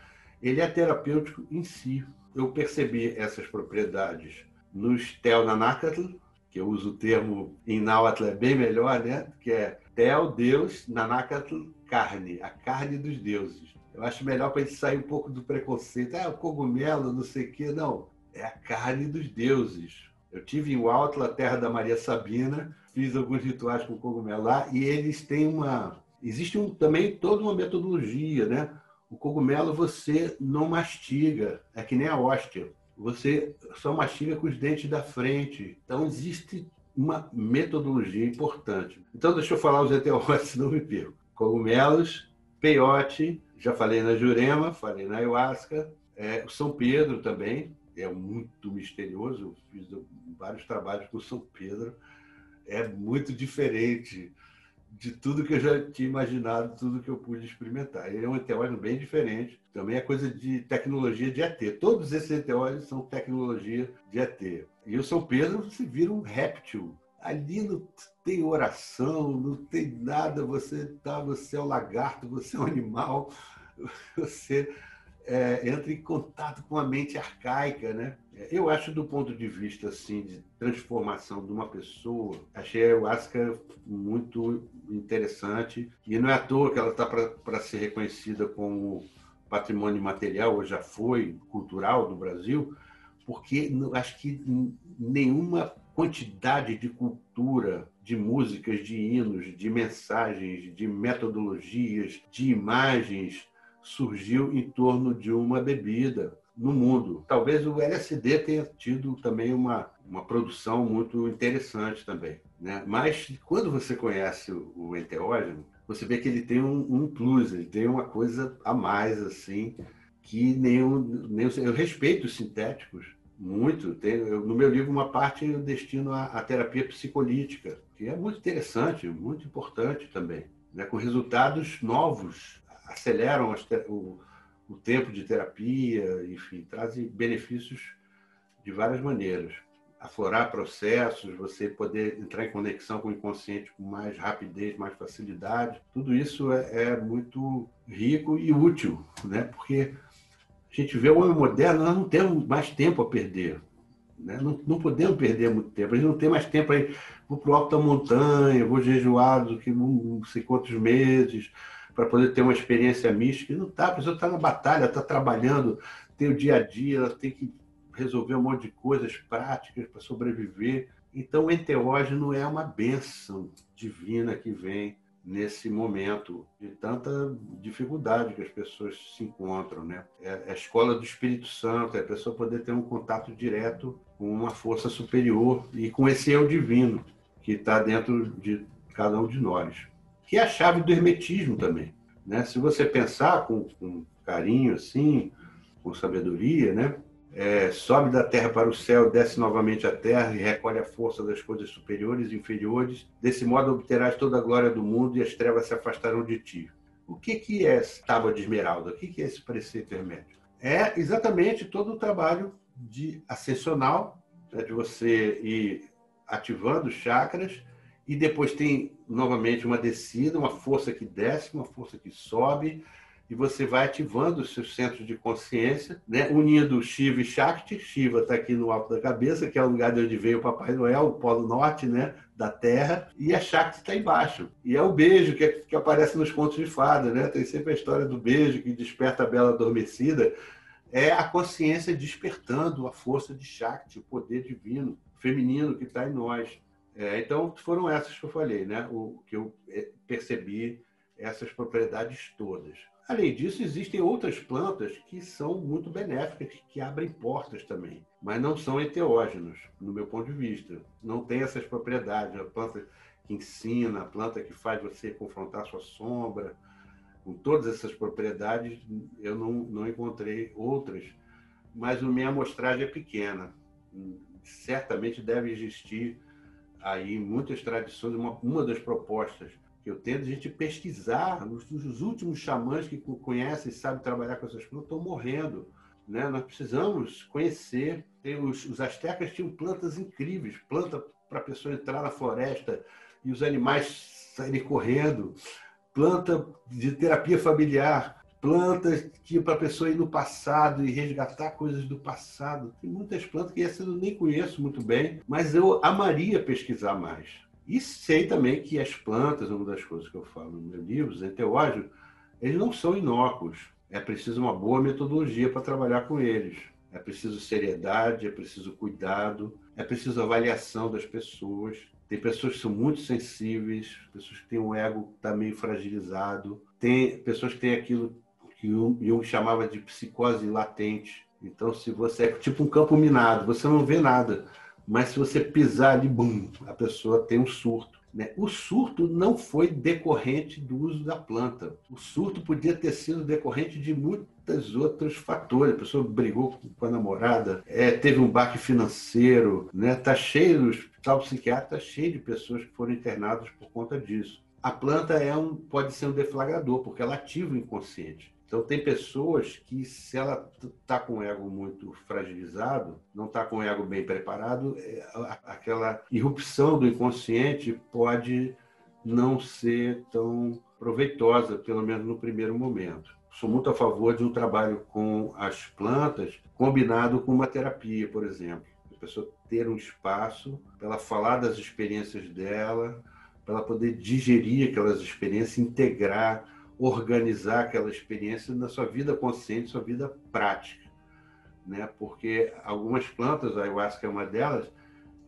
ele é terapêutico em si. Eu percebi essas propriedades nos Tel Nanakatl, que eu uso o termo em Náhuatl é bem melhor, né? que é Tel, Deus, Nanakatl, carne, a carne dos deuses. Eu acho melhor para a gente sair um pouco do preconceito. Ah, o cogumelo, não sei o quê. Não, é a carne dos deuses. Eu tive em Huautla, terra da Maria Sabina, fiz alguns rituais com cogumelo lá e eles têm uma. Existe um, também toda uma metodologia, né? O cogumelo você não mastiga, é que nem a hóstia. Você só mastiga com os dentes da frente. Então existe uma metodologia importante. Então deixa eu falar os ETOs, não me perco. Cogumelos, peiote, já falei na Jurema, falei na ayahuasca, é, São Pedro também, é muito misterioso, fiz vários trabalhos com São Pedro, é muito diferente de tudo que eu já tinha imaginado, tudo que eu pude experimentar. Ele é um meteoro bem diferente, também é coisa de tecnologia de ET. Todos esses meteoros são tecnologia de ET. E o São Pedro se vira um réptil. Ali não tem oração, não tem nada, você tá, você é um lagarto, você é um animal, você é, entra em contato com a mente arcaica, né? Eu acho, do ponto de vista assim de transformação de uma pessoa, achei a ayahuasca muito interessante e não é à toa que ela está para ser reconhecida como patrimônio material, ou já foi cultural do Brasil, porque acho que nenhuma quantidade de cultura, de músicas, de hinos, de mensagens, de metodologias, de imagens surgiu em torno de uma bebida no mundo. Talvez o LSD tenha tido também uma, uma produção muito interessante também. Né? Mas quando você conhece o enteógeno, você vê que ele tem um, um plus, ele tem uma coisa a mais, assim, que nenhum, nenhum eu respeito os sintéticos muito. Tem, eu, no meu livro, uma parte eu destino à, à, terapia psicolítica, que é muito interessante, muito importante também, né? com resultados novos, aceleram as, o, o tempo de terapia, enfim, trazem benefícios de várias maneiras. Aflorar processos, você poder entrar em conexão com o inconsciente com mais rapidez, mais facilidade, tudo isso é, é muito rico e útil, né? porque a gente vê o homem moderno, nós não temos mais tempo a perder. Né? Não, não podemos perder muito tempo. A gente não tem mais tempo aí, vou para o alto da montanha, vou jejuado que não sei quantos meses, para poder ter uma experiência mística. Não está, a pessoa está na batalha, está trabalhando, tem o dia a dia, ela tem que resolver um monte de coisas práticas para sobreviver. Então, o enteógeno é uma bênção divina que vem nesse momento de tanta dificuldade que as pessoas se encontram, né? É a escola do Espírito Santo, é a pessoa poder ter um contato direto com uma força superior e com esse eu divino que está dentro de cada um de nós que é a chave do hermetismo também. Né? Se você pensar com, com carinho, assim, com sabedoria, né? É, sobe da terra para o céu, desce novamente à terra e recolhe a força das coisas superiores e inferiores. Desse modo obterás toda a glória do mundo e as trevas se afastarão de ti. O que, que é tábua de esmeralda? O que, que é esse preceito hermético? É exatamente todo o trabalho de ascensional, né, de você ir ativando chakras e depois tem novamente uma descida, uma força que desce, uma força que sobe, e você vai ativando os seus centros de consciência, né? unindo Shiva e Shakti. Shiva está aqui no alto da cabeça, que é o lugar de onde veio o Papai Noel, o polo norte né? da Terra, e a Shakti está embaixo. E é o beijo que, que aparece nos contos de fada. Né? Tem sempre a história do beijo que desperta a bela adormecida. É a consciência despertando a força de Shakti, o poder divino, feminino que está em nós. É, então, foram essas que eu falei, né? o que eu é, percebi, essas propriedades todas. Além disso, existem outras plantas que são muito benéficas, que abrem portas também, mas não são enteógenos, no meu ponto de vista. Não tem essas propriedades. A planta que ensina, a planta que faz você confrontar sua sombra, com todas essas propriedades, eu não, não encontrei outras, mas a minha amostragem é pequena. Certamente deve existir aí muitas tradições, uma, uma das propostas que eu tento a gente pesquisar, os, os últimos xamãs que conhecem e sabem trabalhar com essas plantas estão morrendo. Né? Nós precisamos conhecer. Os, os astecas tinham plantas incríveis, planta para a pessoa entrar na floresta e os animais saírem correndo, planta de terapia familiar, plantas que para a pessoa ir no passado e resgatar coisas do passado. Tem muitas plantas que eu nem conheço muito bem, mas eu amaria pesquisar mais. E sei também que as plantas, uma das coisas que eu falo no meu livro, os enteógenos, eles não são inócuos. é preciso uma boa metodologia para trabalhar com eles. É preciso seriedade, é preciso cuidado, é preciso avaliação das pessoas. Tem pessoas que são muito sensíveis, pessoas que têm um ego que está meio fragilizado, tem pessoas que têm aquilo que Jung chamava de psicose latente. Então, se você é tipo um campo minado, você não vê nada, mas se você pisar ali, bum, a pessoa tem um surto. Né? O surto não foi decorrente do uso da planta. O surto podia ter sido decorrente de muitos outros fatores. A pessoa brigou com a namorada, é, teve um baque financeiro, né? Tá cheio, o hospital psiquiátrico está cheio de pessoas que foram internadas por conta disso. A planta é um, pode ser um deflagrador, porque ela ativa o inconsciente. Então, tem pessoas que, se ela está com o ego muito fragilizado, não está com o ego bem preparado, é, aquela irrupção do inconsciente pode não ser tão proveitosa, pelo menos no primeiro momento. Sou muito a favor de um trabalho com as plantas combinado com uma terapia, por exemplo. A pessoa ter um espaço para ela falar das experiências dela, para ela poder digerir aquelas experiências, integrar organizar aquela experiência na sua vida consciente, sua vida prática, né? Porque algumas plantas, a ayahuasca é uma delas,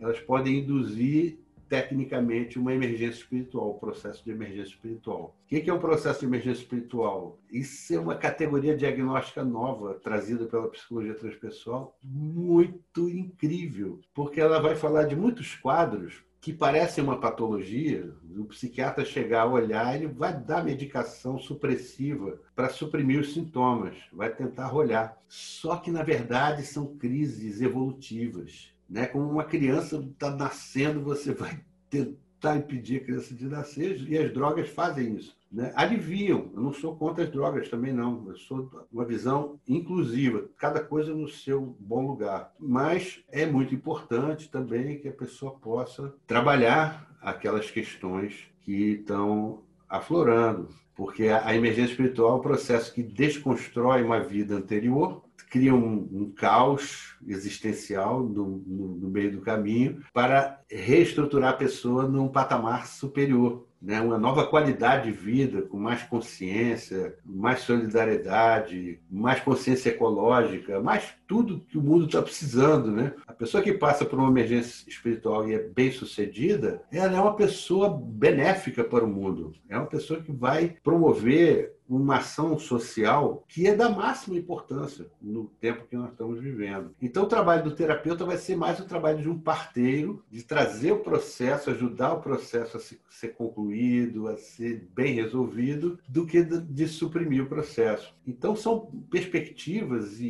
elas podem induzir tecnicamente uma emergência espiritual, o um processo de emergência espiritual. O que é um processo de emergência espiritual? Isso é uma categoria diagnóstica nova trazida pela psicologia transpessoal, muito incrível, porque ela vai falar de muitos quadros que parece uma patologia, o psiquiatra chegar a olhar, ele vai dar medicação supressiva para suprimir os sintomas, vai tentar olhar. Só que, na verdade, são crises evolutivas. Né? Como uma criança está nascendo, você vai tentar impedir a criança de nascer, e as drogas fazem isso né, aliviam. Eu não sou contra as drogas também, não. Eu sou uma visão inclusiva, cada coisa no seu bom lugar. Mas é muito importante também que a pessoa possa trabalhar aquelas questões que estão aflorando. Porque a emergência espiritual é um processo que desconstrói uma vida anterior, cria um, um caos existencial no, no, no meio do caminho para reestruturar a pessoa num patamar superior né, uma nova qualidade de vida, com mais consciência, mais solidariedade, mais consciência ecológica, mais tudo que o mundo está precisando. Né? A pessoa que passa por uma emergência espiritual e é bem sucedida, ela é uma pessoa benéfica para o mundo, é uma pessoa que vai promover uma ação social que é da máxima importância no tempo que nós estamos vivendo. Então, o trabalho do terapeuta vai ser mais o trabalho de um parteiro, de trazer o processo, ajudar o processo a ser concluído, a ser bem resolvido, do que de suprimir o processo. Então, são perspectivas e,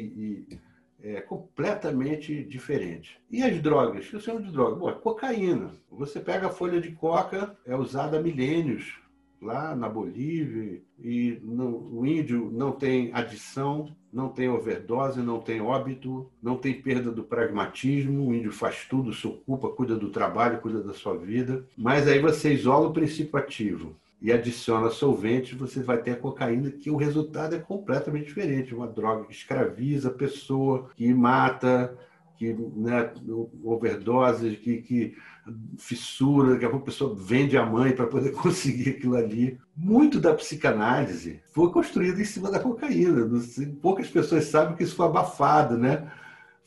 e é, completamente diferentes. E as drogas? O que eu chamo de droga? Bom, é cocaína. Você pega a folha de coca, é usada há milênios lá na Bolívia, e o índio não tem adição, não tem overdose, não tem óbito, não tem perda do pragmatismo, o índio faz tudo, se ocupa, cuida do trabalho, cuida da sua vida, mas aí você isola o princípio ativo e adiciona solventes, você vai ter a cocaína, que o resultado é completamente diferente. Uma droga que escraviza a pessoa, que mata, que né, overdose, que, que fissura, que a pessoa vende a mãe para poder conseguir aquilo ali. Muito da psicanálise foi construída em cima da cocaína. Poucas pessoas sabem que isso foi abafado, né?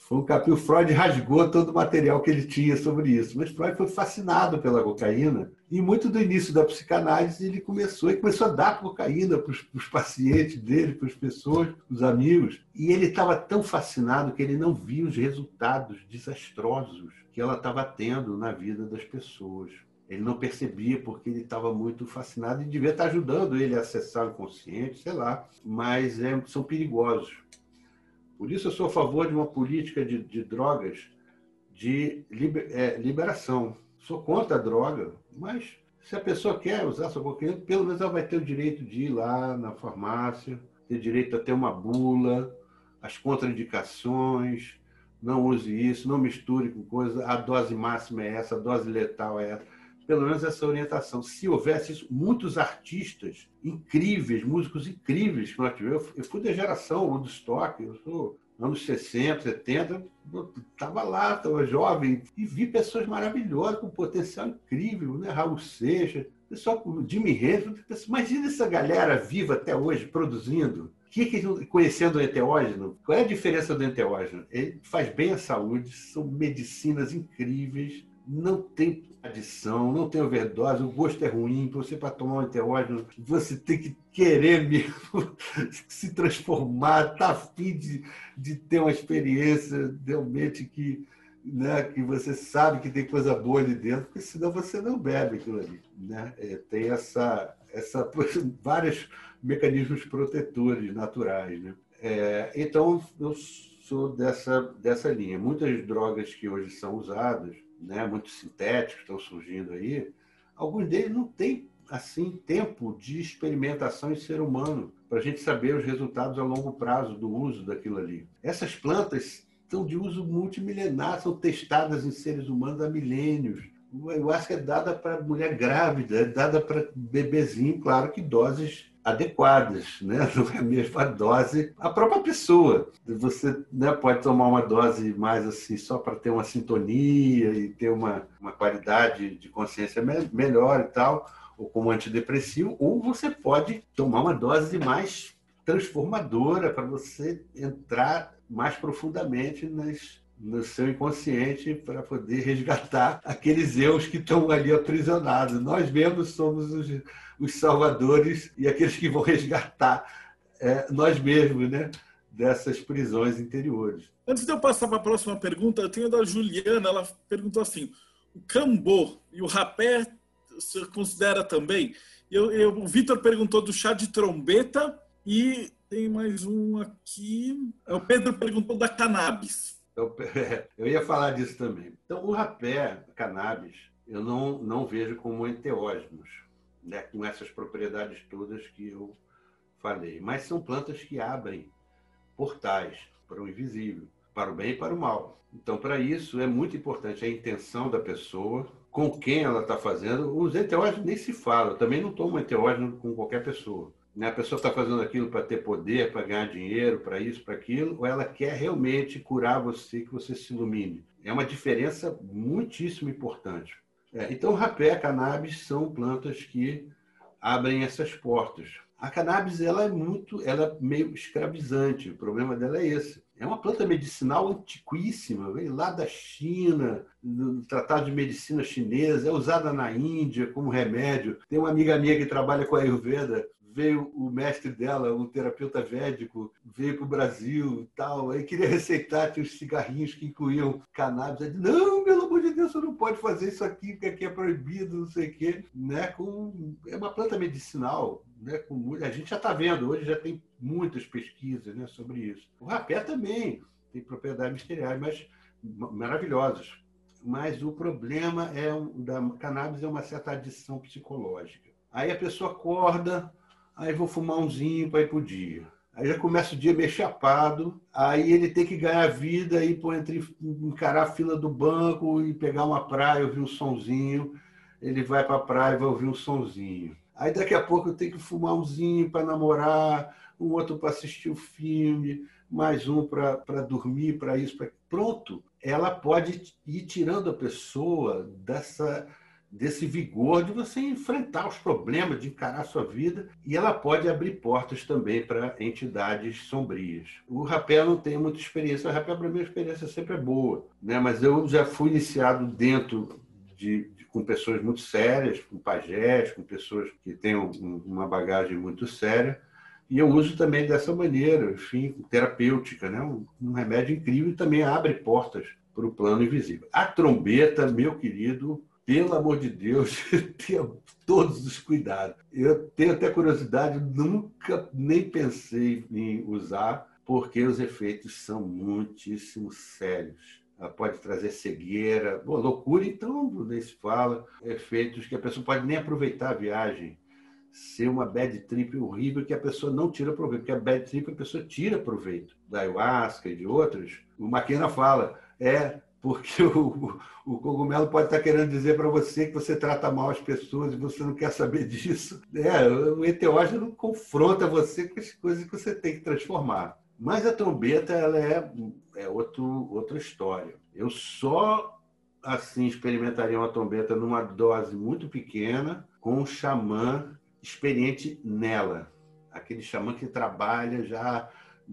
Foi um capítulo. Freud rasgou todo o material que ele tinha sobre isso. Mas Freud foi fascinado pela cocaína. E muito do início da psicanálise ele começou e começou a dar cocaína para os pacientes dele, para as pessoas, os amigos. E ele estava tão fascinado que ele não via os resultados desastrosos que ela estava tendo na vida das pessoas. Ele não percebia porque ele estava muito fascinado e devia estar ajudando ele a acessar o inconsciente, sei lá, mas é, são perigosos. Por isso eu sou a favor de uma política de, de drogas de liber, é, liberação. Sou contra a droga, mas se a pessoa quer usar sua cocaína, pelo menos ela vai ter o direito de ir lá na farmácia, ter direito a ter uma bula, as contraindicações, não use isso, não misture com coisa, a dose máxima é essa, a dose letal é essa pelo menos essa orientação. Se houvesse isso, muitos artistas incríveis, músicos incríveis que nós tivemos, eu fui da geração Woodstock, eu sou anos 60, 70, estava lá, estava jovem, e vi pessoas maravilhosas, com potencial incrível, né? Raul Seixas, pessoal como Jimmy Hendrix, imagina essa galera viva até hoje, produzindo, que, que conhecendo o enteógeno, qual é a diferença do enteógeno? Ele faz bem à saúde, são medicinas incríveis, não tem adição, não tem overdose, o gosto é ruim, você para tomar um enteógeno, você tem que querer mesmo se transformar, tá afim de, de ter uma experiência realmente que, né, que você sabe que tem coisa boa ali dentro, porque senão você não bebe aquilo ali. Né? É, tem essa, essa vários mecanismos protetores naturais. Né? É, então, eu sou dessa, dessa linha. Muitas drogas que hoje são usadas, né, sintéticos estão surgindo aí, alguns deles não têm assim tempo de experimentação em ser humano para a gente saber os resultados a longo prazo do uso daquilo ali. Essas plantas são de uso multimilenar, são testadas em seres humanos há milênios. Eu acho que é dada para mulher grávida, é dada para bebezinho, claro que doses adequadas, né? não é a mesma dose a própria pessoa. Você né, pode tomar uma dose mais assim só para ter uma sintonia e ter uma, uma qualidade de consciência me melhor e tal, ou como antidepressivo, ou você pode tomar uma dose mais transformadora para você entrar mais profundamente nas, no seu inconsciente para poder resgatar aqueles eus que estão ali aprisionados. Nós mesmos somos os os salvadores e aqueles que vão resgatar é, nós mesmos, né? Dessas prisões interiores. Antes de eu passar para a próxima pergunta, eu tenho a da Juliana. Ela perguntou assim: o cambô e o rapé você considera também? Eu, eu, o Vitor perguntou do chá de trombeta e tem mais um aqui. O Pedro perguntou da cannabis. Eu, eu ia falar disso também. Então, o rapé, cannabis, eu não, não vejo como enteógenos né, com essas propriedades todas que eu falei. Mas são plantas que abrem portais para o invisível, para o bem e para o mal. Então, para isso, é muito importante a intenção da pessoa, com quem ela está fazendo. Os enteógenos nem se fala. Eu também não tomo enteógeno com qualquer pessoa. Né? A pessoa está fazendo aquilo para ter poder, para ganhar dinheiro, para isso, para aquilo, ou ela quer realmente curar você, que você se ilumine. É uma diferença muitíssimo importante. É, então, rapé, cannabis são plantas que abrem essas portas. A cannabis ela é muito, ela é meio escravizante. O problema dela é esse. É uma planta medicinal antiquíssima, veio lá da China, no Tratado de Medicina Chinesa, é usada na Índia como remédio. Tem uma amiga minha que trabalha com a Ayurveda, veio o mestre dela, um terapeuta védico, veio para o Brasil e tal, aí queria receitar, tinha os cigarrinhos que incluíam cannabis. Aí, não, pelo amor de Deus, você não pode fazer isso aqui, porque aqui é proibido, não sei o quê. Né? Com, é uma planta medicinal, né? Com, a gente já está vendo, hoje já tem muitas pesquisas né, sobre isso. O rapé também tem propriedades ministeriais, mas maravilhosas. Mas o problema é da cannabis é uma certa adição psicológica. Aí a pessoa acorda, aí vou fumar umzinho para ir para o dia. Aí já começa o dia meio chapado, aí ele tem que ganhar vida e entre encarar a fila do banco e pegar uma praia, ouvir um sonzinho. Ele vai para a praia e vai ouvir um sonzinho. Aí daqui a pouco eu tenho que fumar umzinho para namorar, um outro para assistir o filme, mais um para dormir, para isso, para pronto. Ela pode ir tirando a pessoa dessa desse vigor de você enfrentar os problemas, de encarar a sua vida, e ela pode abrir portas também para entidades sombrias. O rapé não tem muita experiência, o rapé para mim a experiência sempre é boa, né? mas eu já fui iniciado dentro de, de, com pessoas muito sérias, com pajés, com pessoas que têm um, uma bagagem muito séria, e eu uso também dessa maneira, enfim, terapêutica, né? um, um remédio incrível e também abre portas para o plano invisível. A trombeta, meu querido, pelo amor de Deus, tenha todos os cuidados. Eu tenho até curiosidade, nunca nem pensei em usar, porque os efeitos são muitíssimo sérios. Ela pode trazer cegueira, loucura, então nem se fala. Efeitos que a pessoa pode nem aproveitar a viagem. Ser uma bad trip horrível que a pessoa não tira proveito, porque a bad trip a pessoa tira proveito da ayahuasca e de outros. O Maquena fala, é porque o, o cogumelo pode estar querendo dizer para você que você trata mal as pessoas e você não quer saber disso. É, o enteógeno confronta você com as coisas que você tem que transformar. Mas a trombeta ela é, é outro, outra história. Eu só assim experimentaria uma trombeta numa dose muito pequena com um xamã experiente nela. aquele xamã que trabalha já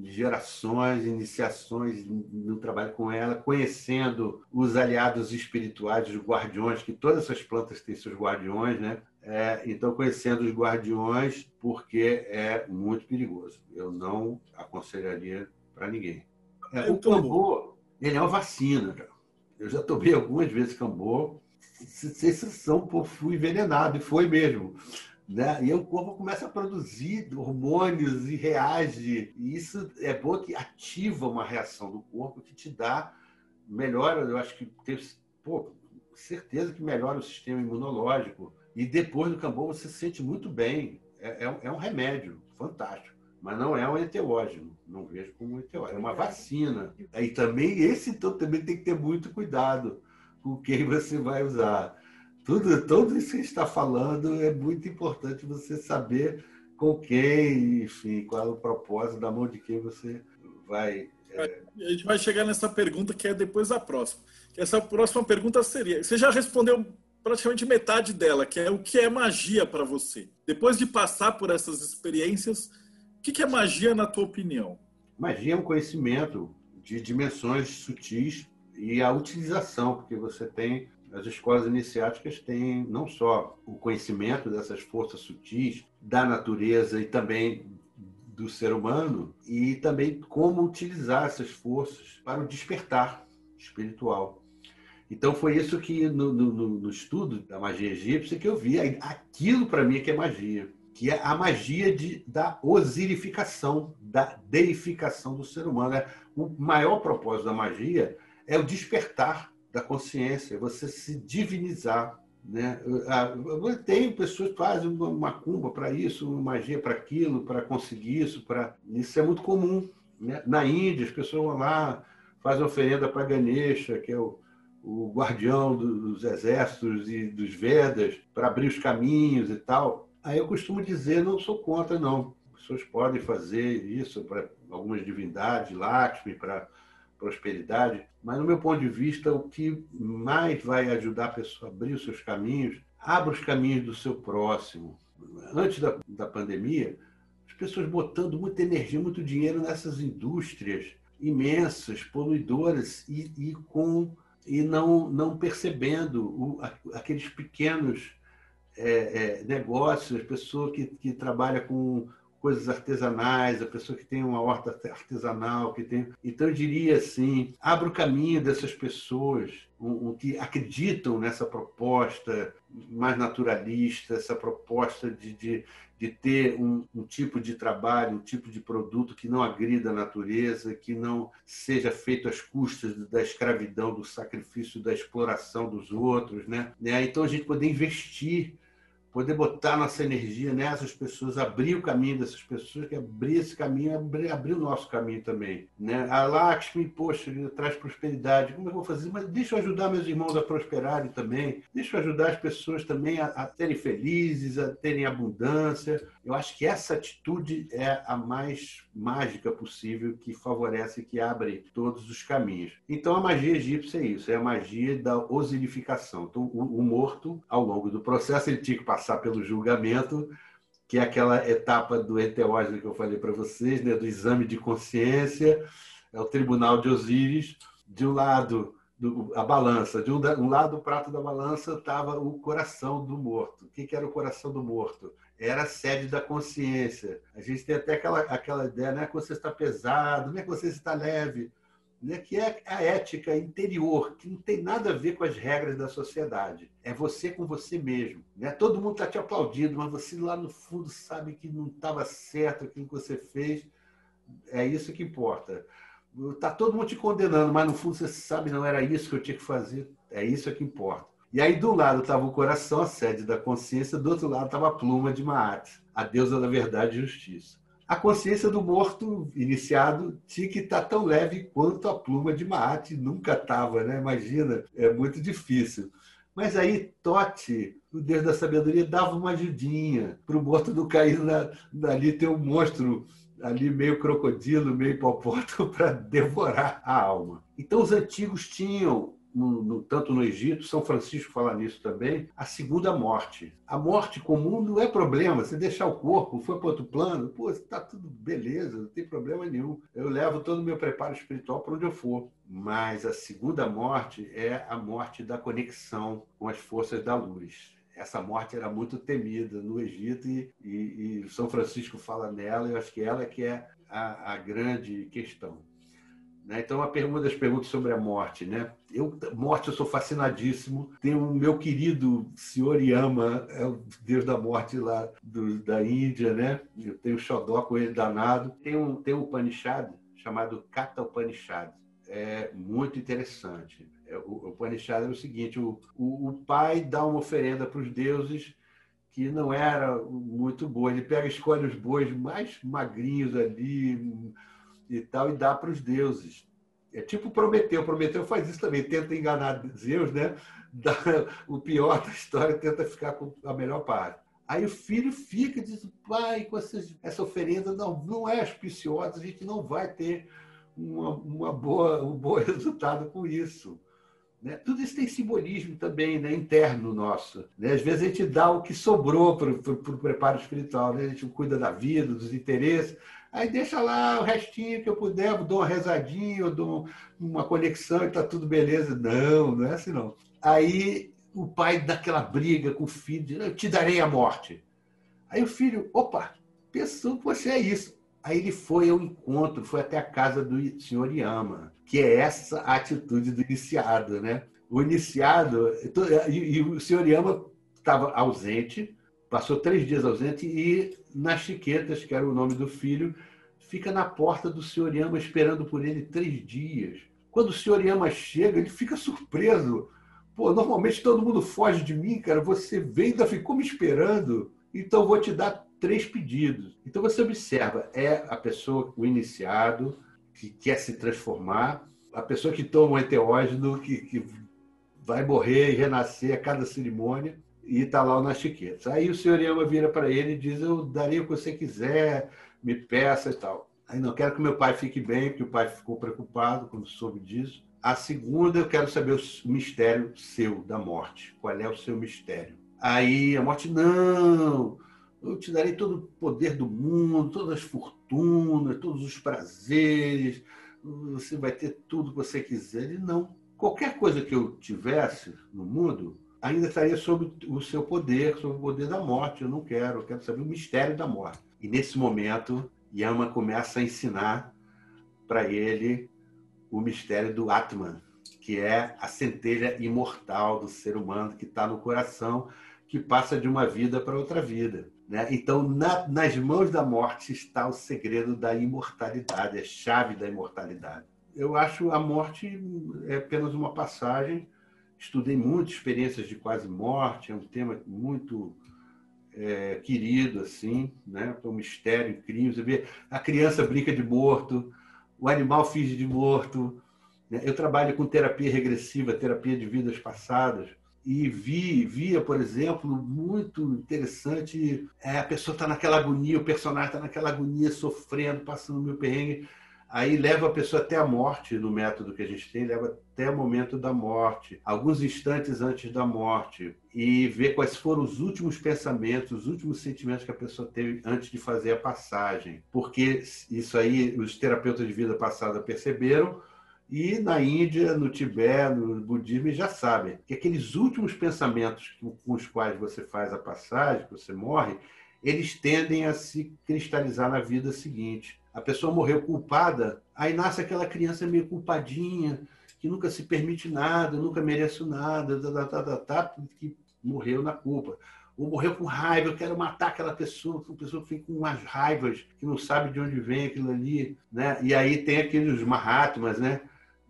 gerações, iniciações no trabalho com ela, conhecendo os aliados espirituais, os guardiões, que todas essas plantas têm seus guardiões, né? É, então, conhecendo os guardiões, porque é muito perigoso. Eu não aconselharia para ninguém. É, o cambô, ele é uma vacina. Cara. Eu já tomei algumas vezes cambô, sensação, pô, fui envenenado, e foi mesmo. Né? E o corpo começa a produzir hormônios e reage. E isso é bom que ativa uma reação do corpo que te dá, melhora, eu acho que tem, pô, certeza que melhora o sistema imunológico. E depois do cambô você se sente muito bem. É, é, é um remédio fantástico. Mas não é um enteógeno. Não vejo como um enteógeno. É uma vacina. E também, esse então também tem que ter muito cuidado com quem você vai usar tudo, tudo isso que está falando é muito importante você saber com quem, enfim, qual é o propósito, da mão de quem você vai. É... A gente vai chegar nessa pergunta que é depois da próxima. Essa próxima pergunta seria: você já respondeu praticamente metade dela, que é o que é magia para você? Depois de passar por essas experiências, o que é magia na tua opinião? Magia é um conhecimento de dimensões sutis e a utilização, porque você tem as escolas iniciáticas têm não só o conhecimento dessas forças sutis da natureza e também do ser humano, e também como utilizar essas forças para o despertar espiritual. Então foi isso que no, no, no estudo da magia egípcia que eu vi aquilo para mim que é magia, que é a magia de, da osirificação, da deificação do ser humano. É, o maior propósito da magia é o despertar da consciência, você se divinizar. Né? Tem pessoas que fazem uma macumba para isso, uma magia para aquilo, para conseguir isso. Para... Isso é muito comum. Né? Na Índia, as pessoas vão lá, fazem oferenda para Ganesha, que é o, o guardião dos exércitos e dos Vedas, para abrir os caminhos e tal. Aí eu costumo dizer, não sou contra, não. As pessoas podem fazer isso para algumas divindades, Lakshmi, para prosperidade, mas no meu ponto de vista, o que mais vai ajudar a pessoa a abrir os seus caminhos, abra os caminhos do seu próximo. Antes da, da pandemia, as pessoas botando muita energia, muito dinheiro nessas indústrias imensas, poluidoras e, e com e não, não percebendo o, aqueles pequenos é, é, negócios, a pessoa que, que trabalha com coisas artesanais, a pessoa que tem uma horta artesanal, que tem. Então, eu diria assim: abra o caminho dessas pessoas um, um, que acreditam nessa proposta mais naturalista, essa proposta de, de, de ter um, um, tipo de trabalho, um tipo de produto que não agrida a natureza, que não seja feito às custas da escravidão, do sacrifício, da exploração dos outros. Né? Então, a gente poder investir poder botar nossa energia nessas pessoas, abrir o caminho dessas pessoas, que abrir esse caminho, abrir, abrir o nosso caminho também. Né? A Lakshmi, poxa, traz prosperidade. Como eu vou fazer? Mas deixa eu ajudar meus irmãos a prosperarem também. Deixa eu ajudar as pessoas também a, a serem felizes, a terem abundância. Eu acho que essa atitude é a mais mágica possível, que favorece, que abre todos os caminhos. Então, a magia egípcia é isso, é a magia da osilificação. Então, o, o morto, ao longo do processo, ele tinha que passar pelo julgamento, que é aquela etapa do enteógeno que eu falei para vocês, né, do exame de consciência, é o tribunal de Osíris. De um lado, do, a balança, de um, lado do prato da balança estava o coração do morto. O que era o coração do morto? Era a sede da consciência. A gente tem até aquela, aquela ideia, não é que você está pesado, não é que você está leve né, que é a ética interior, que não tem nada a ver com as regras da sociedade. É você com você mesmo. Né? Todo mundo está te aplaudindo, mas você lá no fundo sabe que não estava certo aquilo que você fez. É isso que importa. Está todo mundo te condenando, mas no fundo você sabe, não era isso que eu tinha que fazer. É isso que importa. E aí, do lado estava o coração, a sede da consciência, do outro lado estava a pluma de Maat, a deusa da verdade e justiça a consciência do morto iniciado tinha que estar tá tão leve quanto a pluma de Maat nunca estava, né? Imagina, é muito difícil. Mas aí Tote, o Deus da sabedoria, dava uma ajudinha para o morto não cair na, ali ter um monstro ali meio crocodilo, meio hipopótamo para devorar a alma. Então os antigos tinham no, no, tanto no Egito, São Francisco fala nisso também, a segunda morte. A morte comum não é problema, você deixar o corpo, foi para outro plano, pô, está tudo beleza, não tem problema nenhum. Eu levo todo o meu preparo espiritual para onde eu for. Mas a segunda morte é a morte da conexão com as forças da luz essa morte era muito temida no Egito e, e, e, São Francisco fala nela, eu acho que ela que é a, a grande questão. Né? Então, uma das perguntas sobre a morte. Né? Eu, morte, eu sou fascinadíssimo. Tem o meu querido Senhor Yama, é o deus da morte lá do, da Índia. Né? Eu tenho xodó com ele danado. Tem um, tem um Upanishad chamado Kata Upanishad. É muito interessante. É, o Upanishad é o seguinte: o, o, o pai dá uma oferenda para os deuses que não era muito boa. Ele pega, escolhe os bois mais magrinhos ali, e tal, e dá para os deuses. É tipo Prometeu. Prometeu faz isso também, tenta enganar Zeus, né? Dá, o pior da história tenta ficar com a melhor parte. Aí o filho fica e diz: pai, com essa, essa oferenda não, não é auspiciosa, a gente não vai ter uma, uma boa, um bom resultado com isso. Né? Tudo isso tem simbolismo também né? interno nosso. Né? Às vezes a gente dá o que sobrou para o preparo espiritual, né? a gente cuida da vida, dos interesses, Aí deixa lá o restinho que eu puder, eu dou uma rezadinha, eu dou uma conexão e tá tudo beleza. Não, não é assim não. Aí o pai dá aquela briga com o filho, diz, eu te darei a morte. Aí o filho, opa, pensou que você é isso. Aí ele foi ao encontro, foi até a casa do senhor Yama, que é essa atitude do iniciado, né? O iniciado, e, e o senhor Yama estava ausente, passou três dias ausente e nas Chiquetas, que era o nome do filho, fica na porta do senhor Yama esperando por ele três dias. Quando o senhor Yama chega, ele fica surpreso. Pô, normalmente todo mundo foge de mim, cara. Você veio ainda ficou me esperando. Então vou te dar três pedidos. Então você observa, é a pessoa, o iniciado, que quer se transformar, a pessoa que toma um enteógeno, que, que vai morrer e renascer a cada cerimônia, e está lá nas chiquetas. Aí o senhor Yama vira para ele e diz: Eu daria o que você quiser, me peça e tal. Aí não quero que meu pai fique bem, porque o pai ficou preocupado quando soube disso. A segunda, eu quero saber o mistério seu da morte. Qual é o seu mistério? Aí a morte, não, eu te darei todo o poder do mundo, todas as fortunas, todos os prazeres, você vai ter tudo que você quiser. Ele, não. Qualquer coisa que eu tivesse no mundo, ainda estaria sob o seu poder, sob o poder da morte. Eu não quero, eu quero saber o mistério da morte. E nesse momento, Yama começa a ensinar para ele o mistério do Atman, que é a centelha imortal do ser humano que está no coração, que passa de uma vida para outra vida. Né? Então, na, nas mãos da morte está o segredo da imortalidade, a chave da imortalidade. Eu acho a morte é apenas uma passagem estudei muitas experiências de quase morte, é um tema muito é, querido, assim, né? Um mistério incrível. Você vê, a criança brinca de morto, o animal finge de morto. Né? Eu trabalho com terapia regressiva, terapia de vidas passadas, e vi, via, por exemplo, muito interessante, é, a pessoa está naquela agonia, o personagem está naquela agonia, sofrendo, passando o meu perrengue, aí leva a pessoa até a morte no método que a gente tem, leva até o momento da morte, alguns instantes antes da morte, e ver quais foram os últimos pensamentos, os últimos sentimentos que a pessoa teve antes de fazer a passagem. Porque isso aí os terapeutas de vida passada perceberam, e na Índia, no Tibete, no budismo, já sabem que aqueles últimos pensamentos com os quais você faz a passagem, que você morre, eles tendem a se cristalizar na vida seguinte a pessoa morreu culpada, aí nasce aquela criança meio culpadinha, que nunca se permite nada, nunca merece nada, tá, tá, tá, tá, que morreu na culpa. Ou morreu com raiva, eu quero matar aquela pessoa, a pessoa fica com umas raivas, que não sabe de onde vem aquilo ali. Né? E aí tem aqueles Mahatmas, né?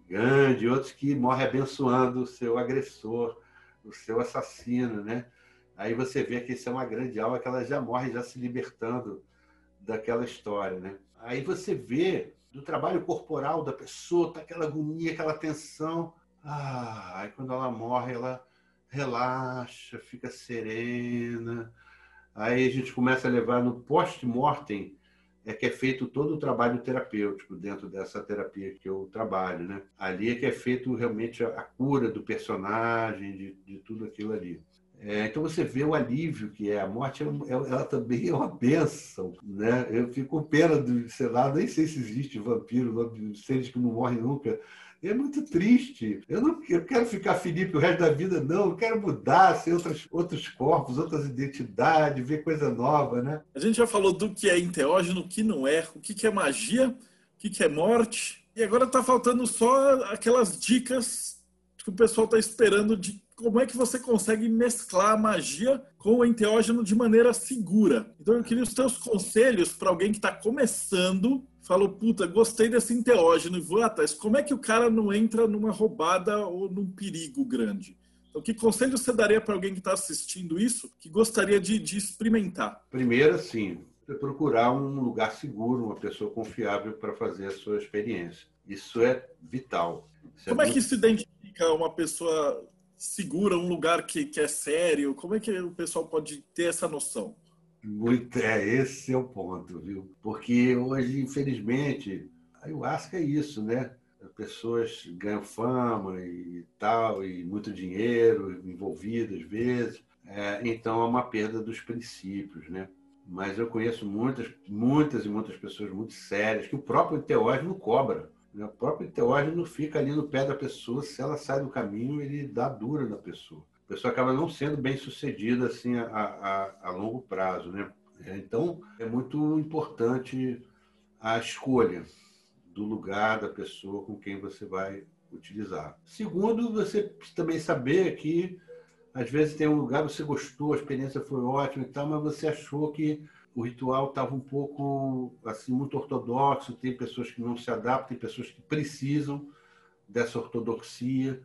Gandhi, outros que morrem abençoando o seu agressor, o seu assassino, né? Aí você vê que isso é uma grande alma que ela já morre já se libertando daquela história, né? Aí você vê do trabalho corporal da pessoa, tá aquela agonia, aquela tensão. Ah, aí quando ela morre, ela relaxa, fica serena. Aí a gente começa a levar no post-mortem, é que é feito todo o trabalho terapêutico dentro dessa terapia que eu trabalho, né? Ali é que é feito realmente a, cura do personagem, de, de tudo aquilo ali. É, então você vê o alívio que é a morte, ela, ela, também é uma benção, né? Eu fico com pena do, sei lá, nem sei se existe vampiro, seres que não morrem nunca. É muito triste. Eu não eu quero ficar Felipe o resto da vida, não. Eu quero mudar, ser outros, outros corpos, outras identidades, ver coisa nova, né? A gente já falou do que é enteógeno, o que não é, o que é magia, o que é morte. E agora está faltando só aquelas dicas que o pessoal está esperando de como é que você consegue mesclar a magia com o enteógeno de maneira segura. Então eu queria os teus conselhos para alguém que está começando, falou, puta, gostei desse enteógeno e vou atrás. Como é que o cara não entra numa roubada ou num perigo grande? Então, que conselho você daria para alguém que está assistindo isso, que gostaria de, de experimentar? Primeiro, sim, procurar um lugar seguro, uma pessoa confiável para fazer a sua experiência. Isso é vital. Isso é Como é, é que se identifica uma pessoa segura, um lugar que, que é sério? Como é que o pessoal pode ter essa noção? Muito, é, esse é o ponto, viu? Porque hoje, infelizmente, a ayahuasca é isso, né? As pessoas ganham fama e tal, e muito dinheiro envolvido às vezes. É, então é uma perda dos princípios, né? Mas eu conheço muitas, muitas e muitas pessoas muito sérias que o próprio teórico cobra. Né? O próprio enteógeno fica ali no pé da pessoa, se ela sai do caminho, ele dá dura na pessoa. Pessoa acaba não sendo bem sucedida assim a, a, a longo prazo. Né? Então, é muito importante a escolha do lugar da pessoa com quem você vai utilizar. Segundo, você também saber que às vezes tem um lugar você gostou, a experiência foi ótima e tal, mas você achou que o ritual estava um pouco assim muito ortodoxo, tem pessoas que não se adaptam, tem pessoas que precisam dessa ortodoxia,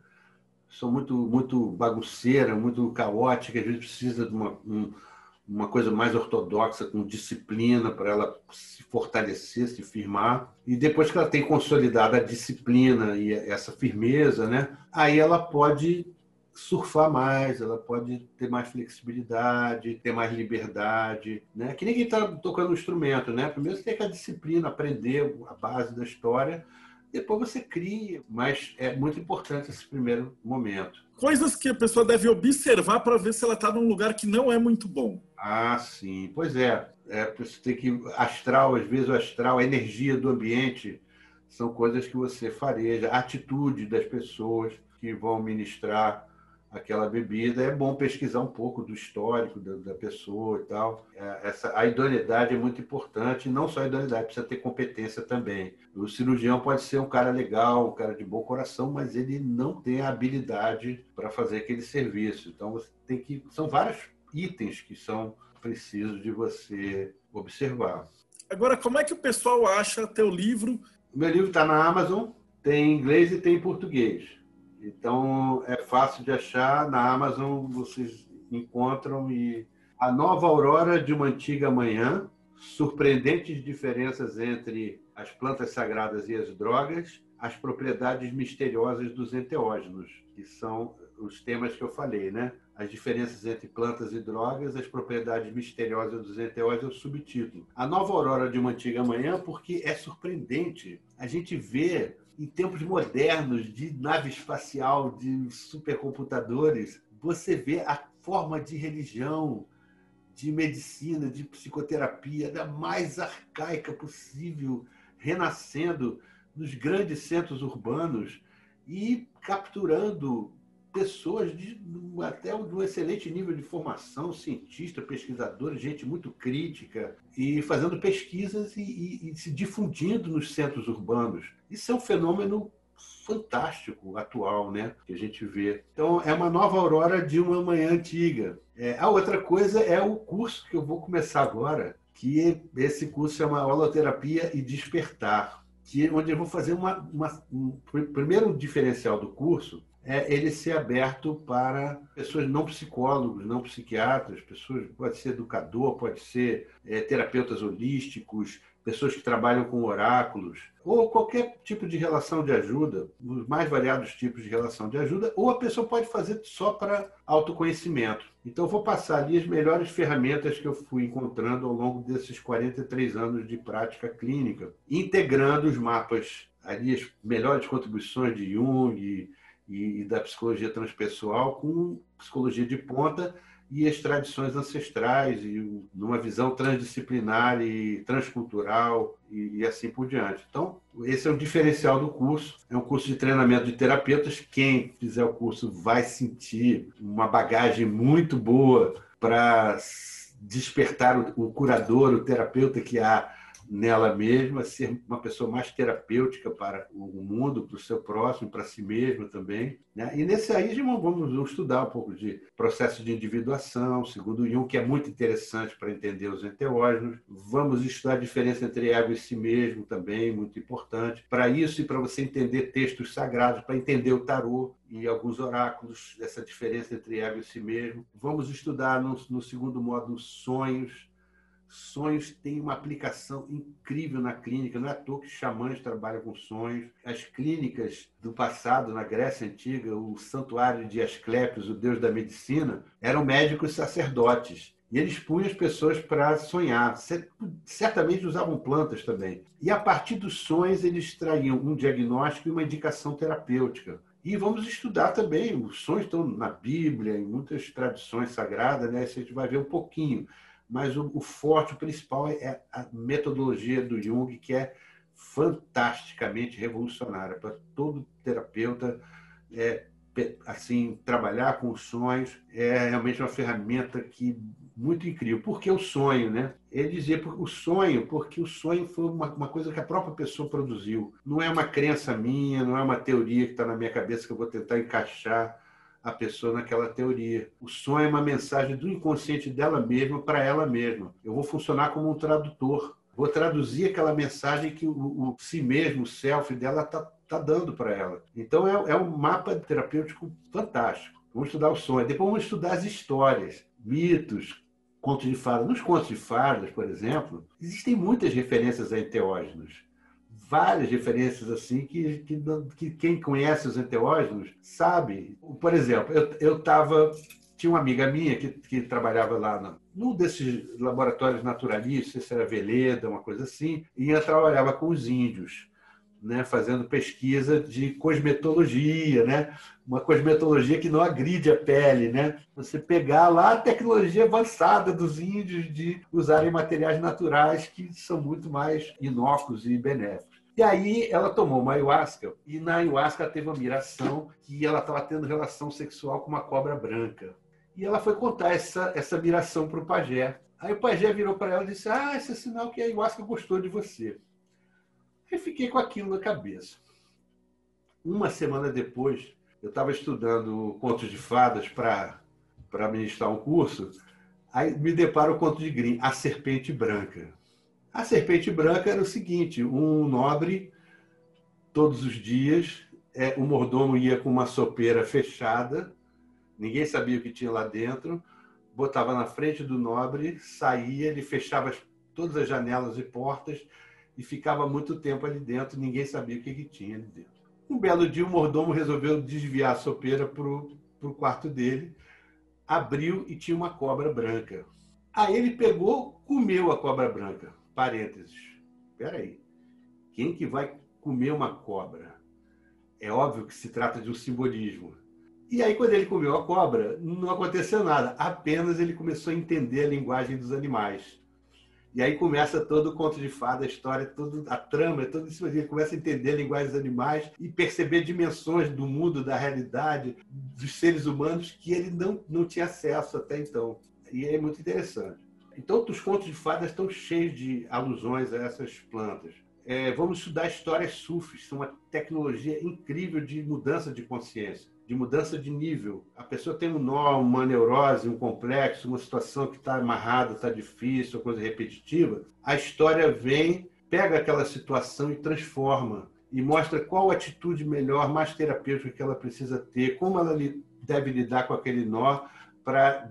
são muito muito bagunceira, muito caótica, às vezes precisa de uma, um, uma coisa mais ortodoxa, com disciplina para ela se fortalecer, se firmar. E depois que ela tem consolidada a disciplina e essa firmeza, né, aí ela pode surfar mais, ela pode ter mais flexibilidade, ter mais liberdade, né? Que ninguém está tocando um instrumento, né? Primeiro você tem que a disciplina, aprender a base da história, depois você cria, mas é muito importante esse primeiro momento. Coisas que a pessoa deve observar para ver se ela está num lugar que não é muito bom. Ah, sim. Pois é. é você tem que astral, às vezes o astral, a energia do ambiente são coisas que você fareja, a atitude das pessoas que vão ministrar aquela bebida, é bom pesquisar um pouco do histórico da, da pessoa e tal. É, essa, a idoneidade é muito importante, não só a idoneidade, precisa ter competência também. O cirurgião pode ser um cara legal, um cara de bom coração, mas ele não tem a habilidade para fazer aquele serviço. Então, você tem que. São vários itens que são precisos de você observar. Agora, como é que o pessoal acha teu livro? O meu livro está na Amazon, tem em inglês e tem em português. Então é fácil de achar na Amazon, vocês encontram e a nova aurora de uma antiga manhã, surpreendentes diferenças entre as plantas sagradas e as drogas, as propriedades misteriosas dos enteógenos, que são os temas que eu falei, né? As diferenças entre plantas e drogas, as propriedades misteriosas dos enteógenos, é o subtítulo. A nova aurora de uma antiga manhã, porque é surpreendente. A gente vê em tempos modernos de nave espacial, de supercomputadores, você vê a forma de religião, de medicina, de psicoterapia da mais arcaica possível, renascendo nos grandes centros urbanos e capturando pessoas de até um excelente nível de formação, cientista, pesquisador, gente muito crítica, e fazendo pesquisas e, e, e se difundindo nos centros urbanos. Isso é um fenômeno fantástico atual, né? Que a gente vê. Então, é uma nova aurora de uma manhã antiga. É, a outra coisa é o curso que eu vou começar agora, que esse curso chama Holoterapia e Despertar, que onde eu vou fazer uma, uma um primeiro diferencial do curso é ele ser aberto para pessoas não psicólogos, não psiquiatras, pessoas pode ser educador, pode ser é, terapeutas holísticos, pessoas que trabalham com oráculos, ou qualquer tipo de relação de ajuda, os mais variados tipos de relação de ajuda, ou a pessoa pode fazer só para autoconhecimento. Então, eu vou passar ali as melhores ferramentas que eu fui encontrando ao longo desses 43 anos de prática clínica, integrando os mapas, ali as melhores contribuições de Jung e, e da psicologia transpessoal com psicologia de ponta e as tradições ancestrais e numa visão transdisciplinar e transcultural e, e, assim por diante. Então, esse é o diferencial do curso. É um curso de treinamento de terapeutas. Quem fizer o curso vai sentir uma bagagem muito boa para despertar o, o curador, o terapeuta que há nela mesma, ser uma pessoa mais terapêutica para o mundo, para o seu próximo, para si mesma também. Né? E nesse aí vamos estudar um pouco de processo de individuação, segundo Jung, que é muito interessante para entender os enteógenos. Vamos estudar a diferença entre ego e si mesmo também, muito importante. Para isso e para você entender textos sagrados, para entender o tarô, e alguns oráculos, essa diferença entre ego e si mesmo. Vamos estudar no, no segundo módulo sonhos, Sonhos têm uma aplicação incrível na clínica, não é à toa que xamãs trabalham com sonhos. As clínicas do passado, na Grécia Antiga, o santuário de Asclepios, o deus da medicina, eram médicos sacerdotes. E eles punham as pessoas para sonhar. Certamente usavam plantas também. E a partir dos sonhos, eles extraíam um diagnóstico e uma indicação terapêutica. E vamos estudar também, os sonhos estão na Bíblia, em muitas tradições sagradas, né? a gente vai ver um pouquinho mas o, o forte, o principal é a metodologia do Jung, que é fantasticamente revolucionária para todo terapeuta. É, assim trabalhar com os sonhos é realmente uma ferramenta que muito incrível. Por que o sonho, né? Ele dizia o sonho, porque o sonho foi uma, uma, coisa que a própria pessoa produziu. Não é uma crença minha, não é uma teoria que está na minha cabeça que eu vou tentar encaixar a pessoa naquela teoria. O sonho é uma mensagem do inconsciente dela mesma para ela mesma. Eu vou funcionar como um tradutor. Vou traduzir aquela mensagem que o, o si mesmo, o self dela está tá dando para ela. Então é, é um mapa terapêutico fantástico. Vamos estudar o sonho. Depois vamos estudar as histórias, mitos, contos de fadas. Nos contos de fadas, por exemplo, existem muitas referências a enteógenos várias referências assim que, que, que, quem conhece os enteógenos sabe. Por exemplo, eu estava. Tinha uma amiga minha que, que trabalhava lá no, num desses laboratórios naturalistas, se era Veleda, uma coisa assim, e ela trabalhava com os índios. Né, fazendo pesquisa de cosmetologia, né? uma cosmetologia que não agride a pele. Né? Você pegar lá a tecnologia avançada dos índios de usarem materiais naturais que são muito mais inócuos e benéficos. E aí ela tomou uma ayahuasca e na ayahuasca teve uma miração que ela estava tendo relação sexual com uma cobra branca. E ela foi contar essa, essa miração para o pajé. Aí o pajé virou para ela e disse: Ah, esse é sinal que a ayahuasca gostou de você. Aí fiquei com aquilo na cabeça. Uma semana depois, eu estava estudando contos de fadas para ministrar um curso. Aí me deparo o conto de Grimm, A Serpente Branca. A serpente branca era o seguinte: um nobre, todos os dias, é, o mordomo ia com uma sopeira fechada, ninguém sabia o que tinha lá dentro, botava na frente do nobre, saía, ele fechava todas as janelas e portas e ficava muito tempo ali dentro, ninguém sabia o que, que tinha ali dentro. Um belo dia, o mordomo resolveu desviar a sopeira para o quarto dele, abriu e tinha uma cobra branca. Aí ele pegou, comeu a cobra branca parênteses. Espera aí. Quem que vai comer uma cobra? É óbvio que se trata de um simbolismo. E aí, quando ele comeu a cobra, não aconteceu nada. Apenas ele começou a entender a linguagem dos animais. E aí começa todo o conto de fada, a história, toda a trama, tudo isso. Ele começa a entender a linguagem dos animais e perceber dimensões do mundo, da realidade, dos seres humanos que ele não, não tinha acesso até então. E é muito interessante. Então, os contos de fadas estão cheios de alusões a essas plantas. É, vamos estudar histórias sufis, são uma tecnologia incrível de mudança de consciência, de mudança de nível. A pessoa tem um nó, uma neurose, um complexo, uma situação que está amarrada, está difícil, coisa repetitiva. A história vem, pega aquela situação e transforma e mostra qual atitude melhor, mais terapêutica que ela precisa ter, como ela deve lidar com aquele nó para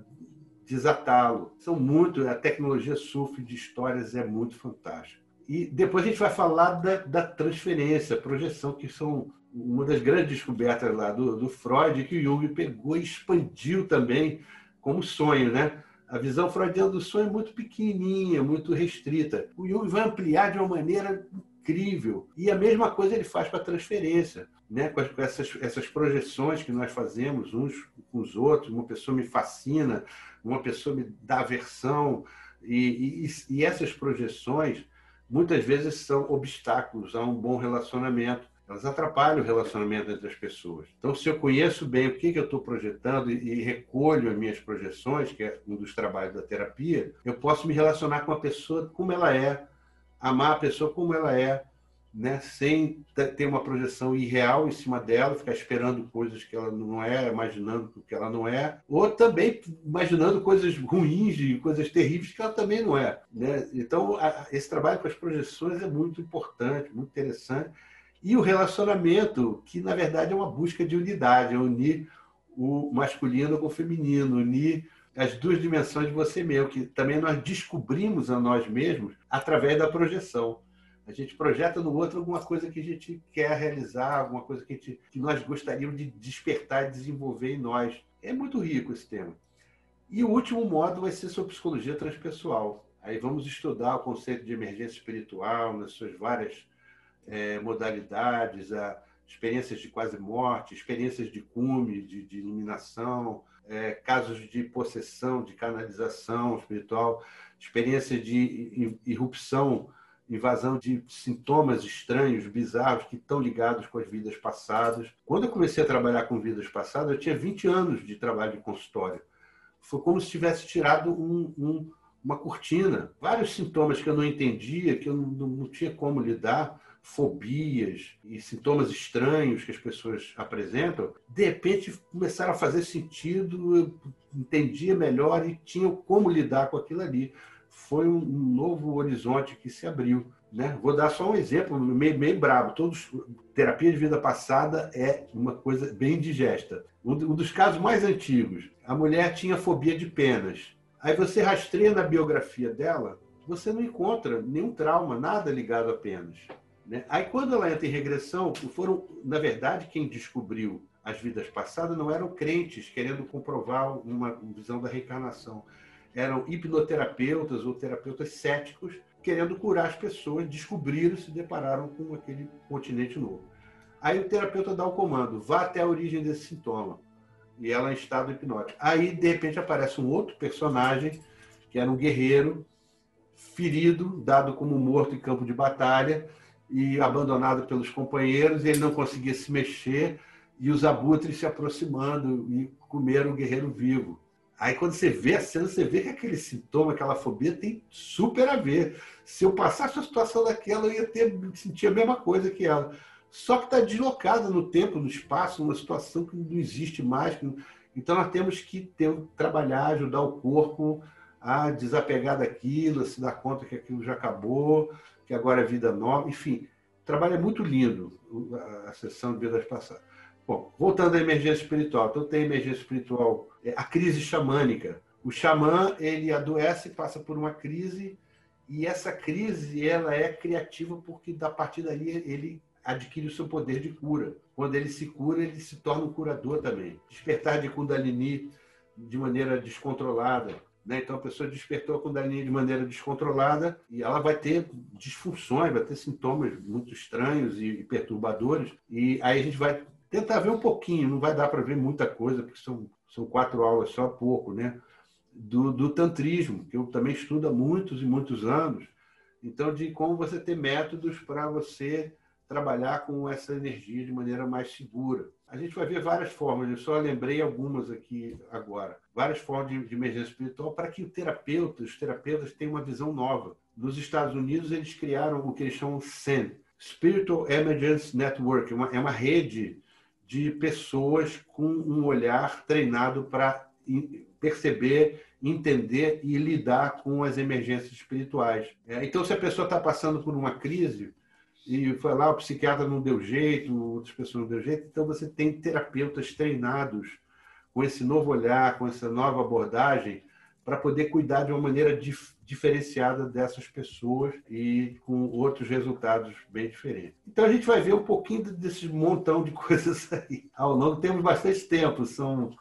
desatá-lo. São muito, a tecnologia surf de histórias é muito fantástica. E depois a gente vai falar da, da transferência, projeção, que são uma das grandes descobertas lá do, do Freud, que o Jung pegou e expandiu também como sonho, né? A visão freudiana do sonho é muito pequenininha, muito restrita. O Jung vai ampliar de uma maneira incrível. E a mesma coisa ele faz para a transferência, né? com, essas, essas projeções que nós fazemos uns com os outros. Uma pessoa me fascina, uma pessoa me dá aversão. E, e, e essas projeções muitas vezes são obstáculos a um bom relacionamento. Elas atrapalham o relacionamento entre as pessoas. Então, se eu conheço bem o que, que eu estou projetando e, e recolho as minhas projeções, que é um dos trabalhos da terapia, eu posso me relacionar com a pessoa como ela é, amar a pessoa como ela é, né? sem ter uma projeção irreal em cima dela, ficar esperando coisas que ela não é, imaginando o que ela não é, ou também imaginando coisas ruins e coisas terríveis que ela também não é. Né? Então, esse trabalho com as projeções é muito importante, muito interessante. E o relacionamento, que na verdade é uma busca de unidade, é unir o masculino com o feminino, unir as duas dimensões de você mesmo, que também nós descobrimos a nós mesmos através da projeção. A gente projeta no outro alguma coisa que a gente quer realizar, alguma coisa que, gente, que nós gostaríamos de despertar e desenvolver em nós. É muito rico esse tema. E o último modo vai ser sobre psicologia transpessoal. Aí vamos estudar o conceito de emergência espiritual nas suas várias é, modalidades, a experiências de quase morte, experiências de cume, de, de iluminação, é, casos de possessão, de canalização espiritual, experiência de irrupção invasão de sintomas estranhos, bizarros, que estão ligados com as vidas passadas. Quando eu comecei a trabalhar com vidas passadas, eu tinha 20 anos de trabalho de consultório. Foi como se tivesse tirado um, um, uma cortina. Vários sintomas que eu não entendia, que eu não, não tinha como lidar, fobias e sintomas estranhos que as pessoas apresentam, de repente começaram a fazer sentido, eu entendia melhor e tinha como lidar com aquilo ali foi um novo horizonte que se abriu. Né? Vou dar só um exemplo meio, meio brabo. Todos, terapia de vida passada é uma coisa bem digesta. Um, um dos casos mais antigos, a mulher tinha fobia de penas. Aí você rastreia na biografia dela, você não encontra nenhum trauma, nada ligado a penas. Né? Aí quando ela entra em regressão, foram, na verdade, quem descobriu as vidas passadas não eram crentes querendo comprovar uma visão da reencarnação eram hipnoterapeutas ou terapeutas céticos querendo curar as pessoas, descobriram, se depararam com aquele continente novo. Aí o terapeuta dá o comando, vá até a origem desse sintoma. E ela em estado hipnótico. Aí, de repente, aparece um outro personagem, que era um guerreiro, ferido, dado como morto em campo de batalha, e abandonado pelos companheiros, ele não conseguia se mexer, e os abutres se aproximando e comeram o guerreiro vivo. Aí quando você vê a cena, você vê que aquele sintoma, aquela fobia tem super a ver. Se eu passasse a situação daquela, eu ia ter, sentir a mesma coisa que ela. Só que está deslocada no tempo, no espaço, numa situação que não existe mais. Então nós temos que ter, trabalhar, ajudar o corpo a desapegar daquilo, a se dar conta que aquilo já acabou, que agora é vida nova. Enfim, trabalho é muito lindo, a sessão de vidas passadas. Bom, voltando à emergência espiritual. Então tem emergência espiritual, é a crise xamânica. O xamã, ele adoece, passa por uma crise, e essa crise, ela é criativa porque, da partir dali, ele adquire o seu poder de cura. Quando ele se cura, ele se torna um curador também. Despertar de Kundalini de maneira descontrolada. Né? Então, a pessoa despertou a Kundalini de maneira descontrolada e ela vai ter disfunções, vai ter sintomas muito estranhos e perturbadores. E aí a gente vai tentar ver um pouquinho, não vai dar para ver muita coisa, porque são, são quatro aulas só pouco, né? Do, do tantrismo, que eu também estudo há muitos e muitos anos. Então, de como você ter métodos para você trabalhar com essa energia de maneira mais segura. A gente vai ver várias formas, eu só lembrei algumas aqui agora. Várias formas de, de emergência espiritual para que o terapeuta, os terapeutas tenham uma visão nova. Nos Estados Unidos, eles criaram o que eles chamam SEN, Spiritual Emergence Network, uma, é uma rede de pessoas com um olhar treinado para perceber, entender e lidar com as emergências espirituais. É, então, se a pessoa está passando por uma crise e foi lá, o psiquiatra não deu jeito, outras pessoas não deu jeito, então você tem terapeutas treinados com esse novo olhar, com essa nova abordagem, para poder cuidar de uma maneira dif diferenciada dessas pessoas e com outros resultados bem diferentes. Então a gente vai ver um pouquinho desse montão de coisas aí. Ao longo temos bastante tempo, são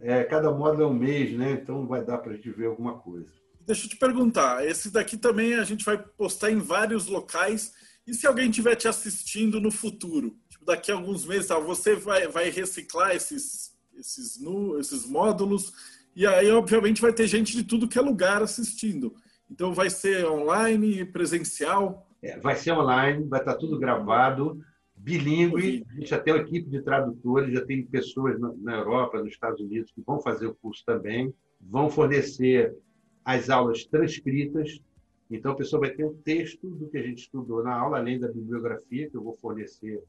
é, cada módulo é um mês, né? Então vai dar para a gente ver alguma coisa. Deixa eu te perguntar, esse daqui também a gente vai postar em vários locais. E se alguém estiver te assistindo no futuro? Tipo, daqui a alguns meses, tá, você vai, vai reciclar esses, esses, nu, esses módulos e aí, obviamente, vai ter gente de tudo que é lugar assistindo. Então, vai ser online, presencial? É, vai ser online, vai estar tudo gravado, bilíngue. A gente já tem uma equipe de tradutores, já tem pessoas na Europa, nos Estados Unidos, que vão fazer o curso também. Vão fornecer as aulas transcritas. Então, a pessoa vai ter um texto do que a gente estudou na aula, além da bibliografia que eu vou fornecer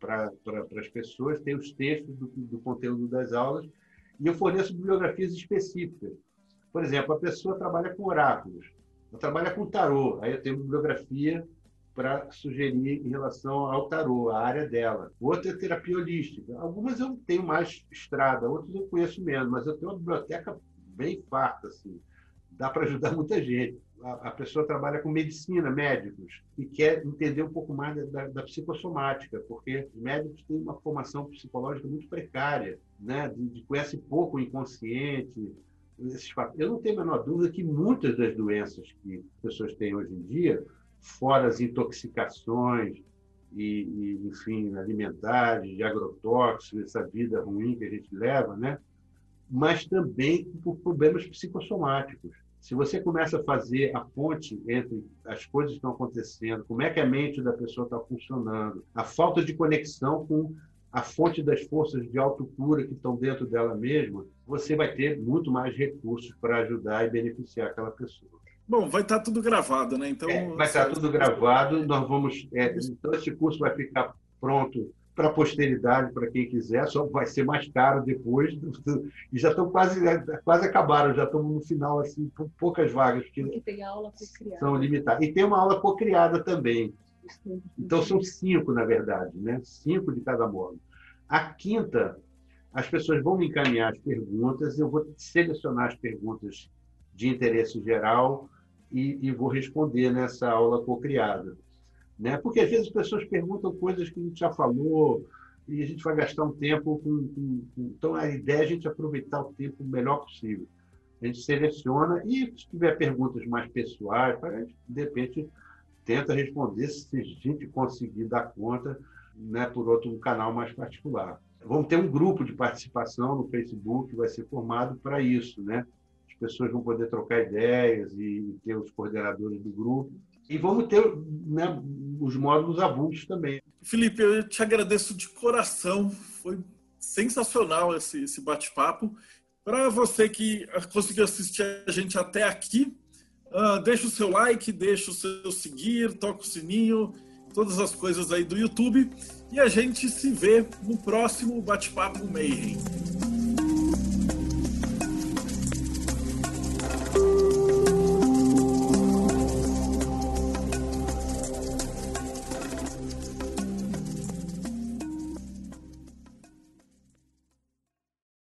para pra, as pessoas. Tem os textos do, do conteúdo das aulas e eu forneço bibliografias específicas. Por exemplo, a pessoa trabalha com oráculos, ela trabalha com tarô, aí eu tenho bibliografia para sugerir em relação ao tarô, a área dela. Outra é terapia holística. Algumas eu tenho mais estrada, outras eu conheço menos, mas eu tenho uma biblioteca bem farta, assim. Dá para ajudar muita gente a, pessoa trabalha com medicina, médicos, e quer entender um pouco mais da, da psicossomática, porque os médicos têm uma formação psicológica muito precária, né? de, de conhece pouco o inconsciente. Esses Eu não tenho a menor dúvida que muitas das doenças que as pessoas têm hoje em dia, fora as intoxicações, e, e, enfim, alimentares, de agrotóxicos, essa vida ruim que a gente leva, né? Mas também por problemas psicossomáticos. Se você começa a fazer a ponte entre as coisas que estão acontecendo, como é que a mente da pessoa está funcionando, a falta de conexão com a fonte das forças de autocura que estão dentro dela mesma, você vai ter muito mais recursos para ajudar e beneficiar aquela pessoa. Bom, vai estar tá tudo gravado, né? Então é, vai estar tá tudo gravado. Nós vamos, é, então esse curso vai ficar pronto para a posteridade, para quem quiser, só vai ser mais caro depois. E já estão quase, quase acabaram, já estamos no final, assim, com poucas vagas. Porque tem aula co-criada. São limitadas. E tem uma aula co-criada também. Então são cinco, na verdade, né? Cinco de cada módulo. A quinta, as pessoas vão me encaminhar as perguntas, eu vou selecionar as perguntas de interesse geral e, e vou responder nessa aula co-criada. Né? Porque às vezes as pessoas perguntam coisas que a gente já falou e a gente vai gastar um tempo com, com, com... Então a ideia é a gente aproveitar o tempo o melhor possível. A gente seleciona e se tiver perguntas mais pessoais, a gente, de repente, tenta responder se a gente conseguir dar conta né, por outro canal mais particular. Vamos ter um grupo de participação no Facebook que vai ser formado para isso, né? As pessoas vão poder trocar ideias e ter os coordenadores do grupo. E vamos ter né, os módulos avulsos também. Felipe, eu te agradeço de coração. Foi sensacional esse, esse bate-papo. Para você que conseguiu assistir a gente até aqui, uh, deixa o seu like, deixa o seu seguir, toca o sininho, todas as coisas aí do YouTube. E a gente se vê no próximo Bate-Papo Mayhem.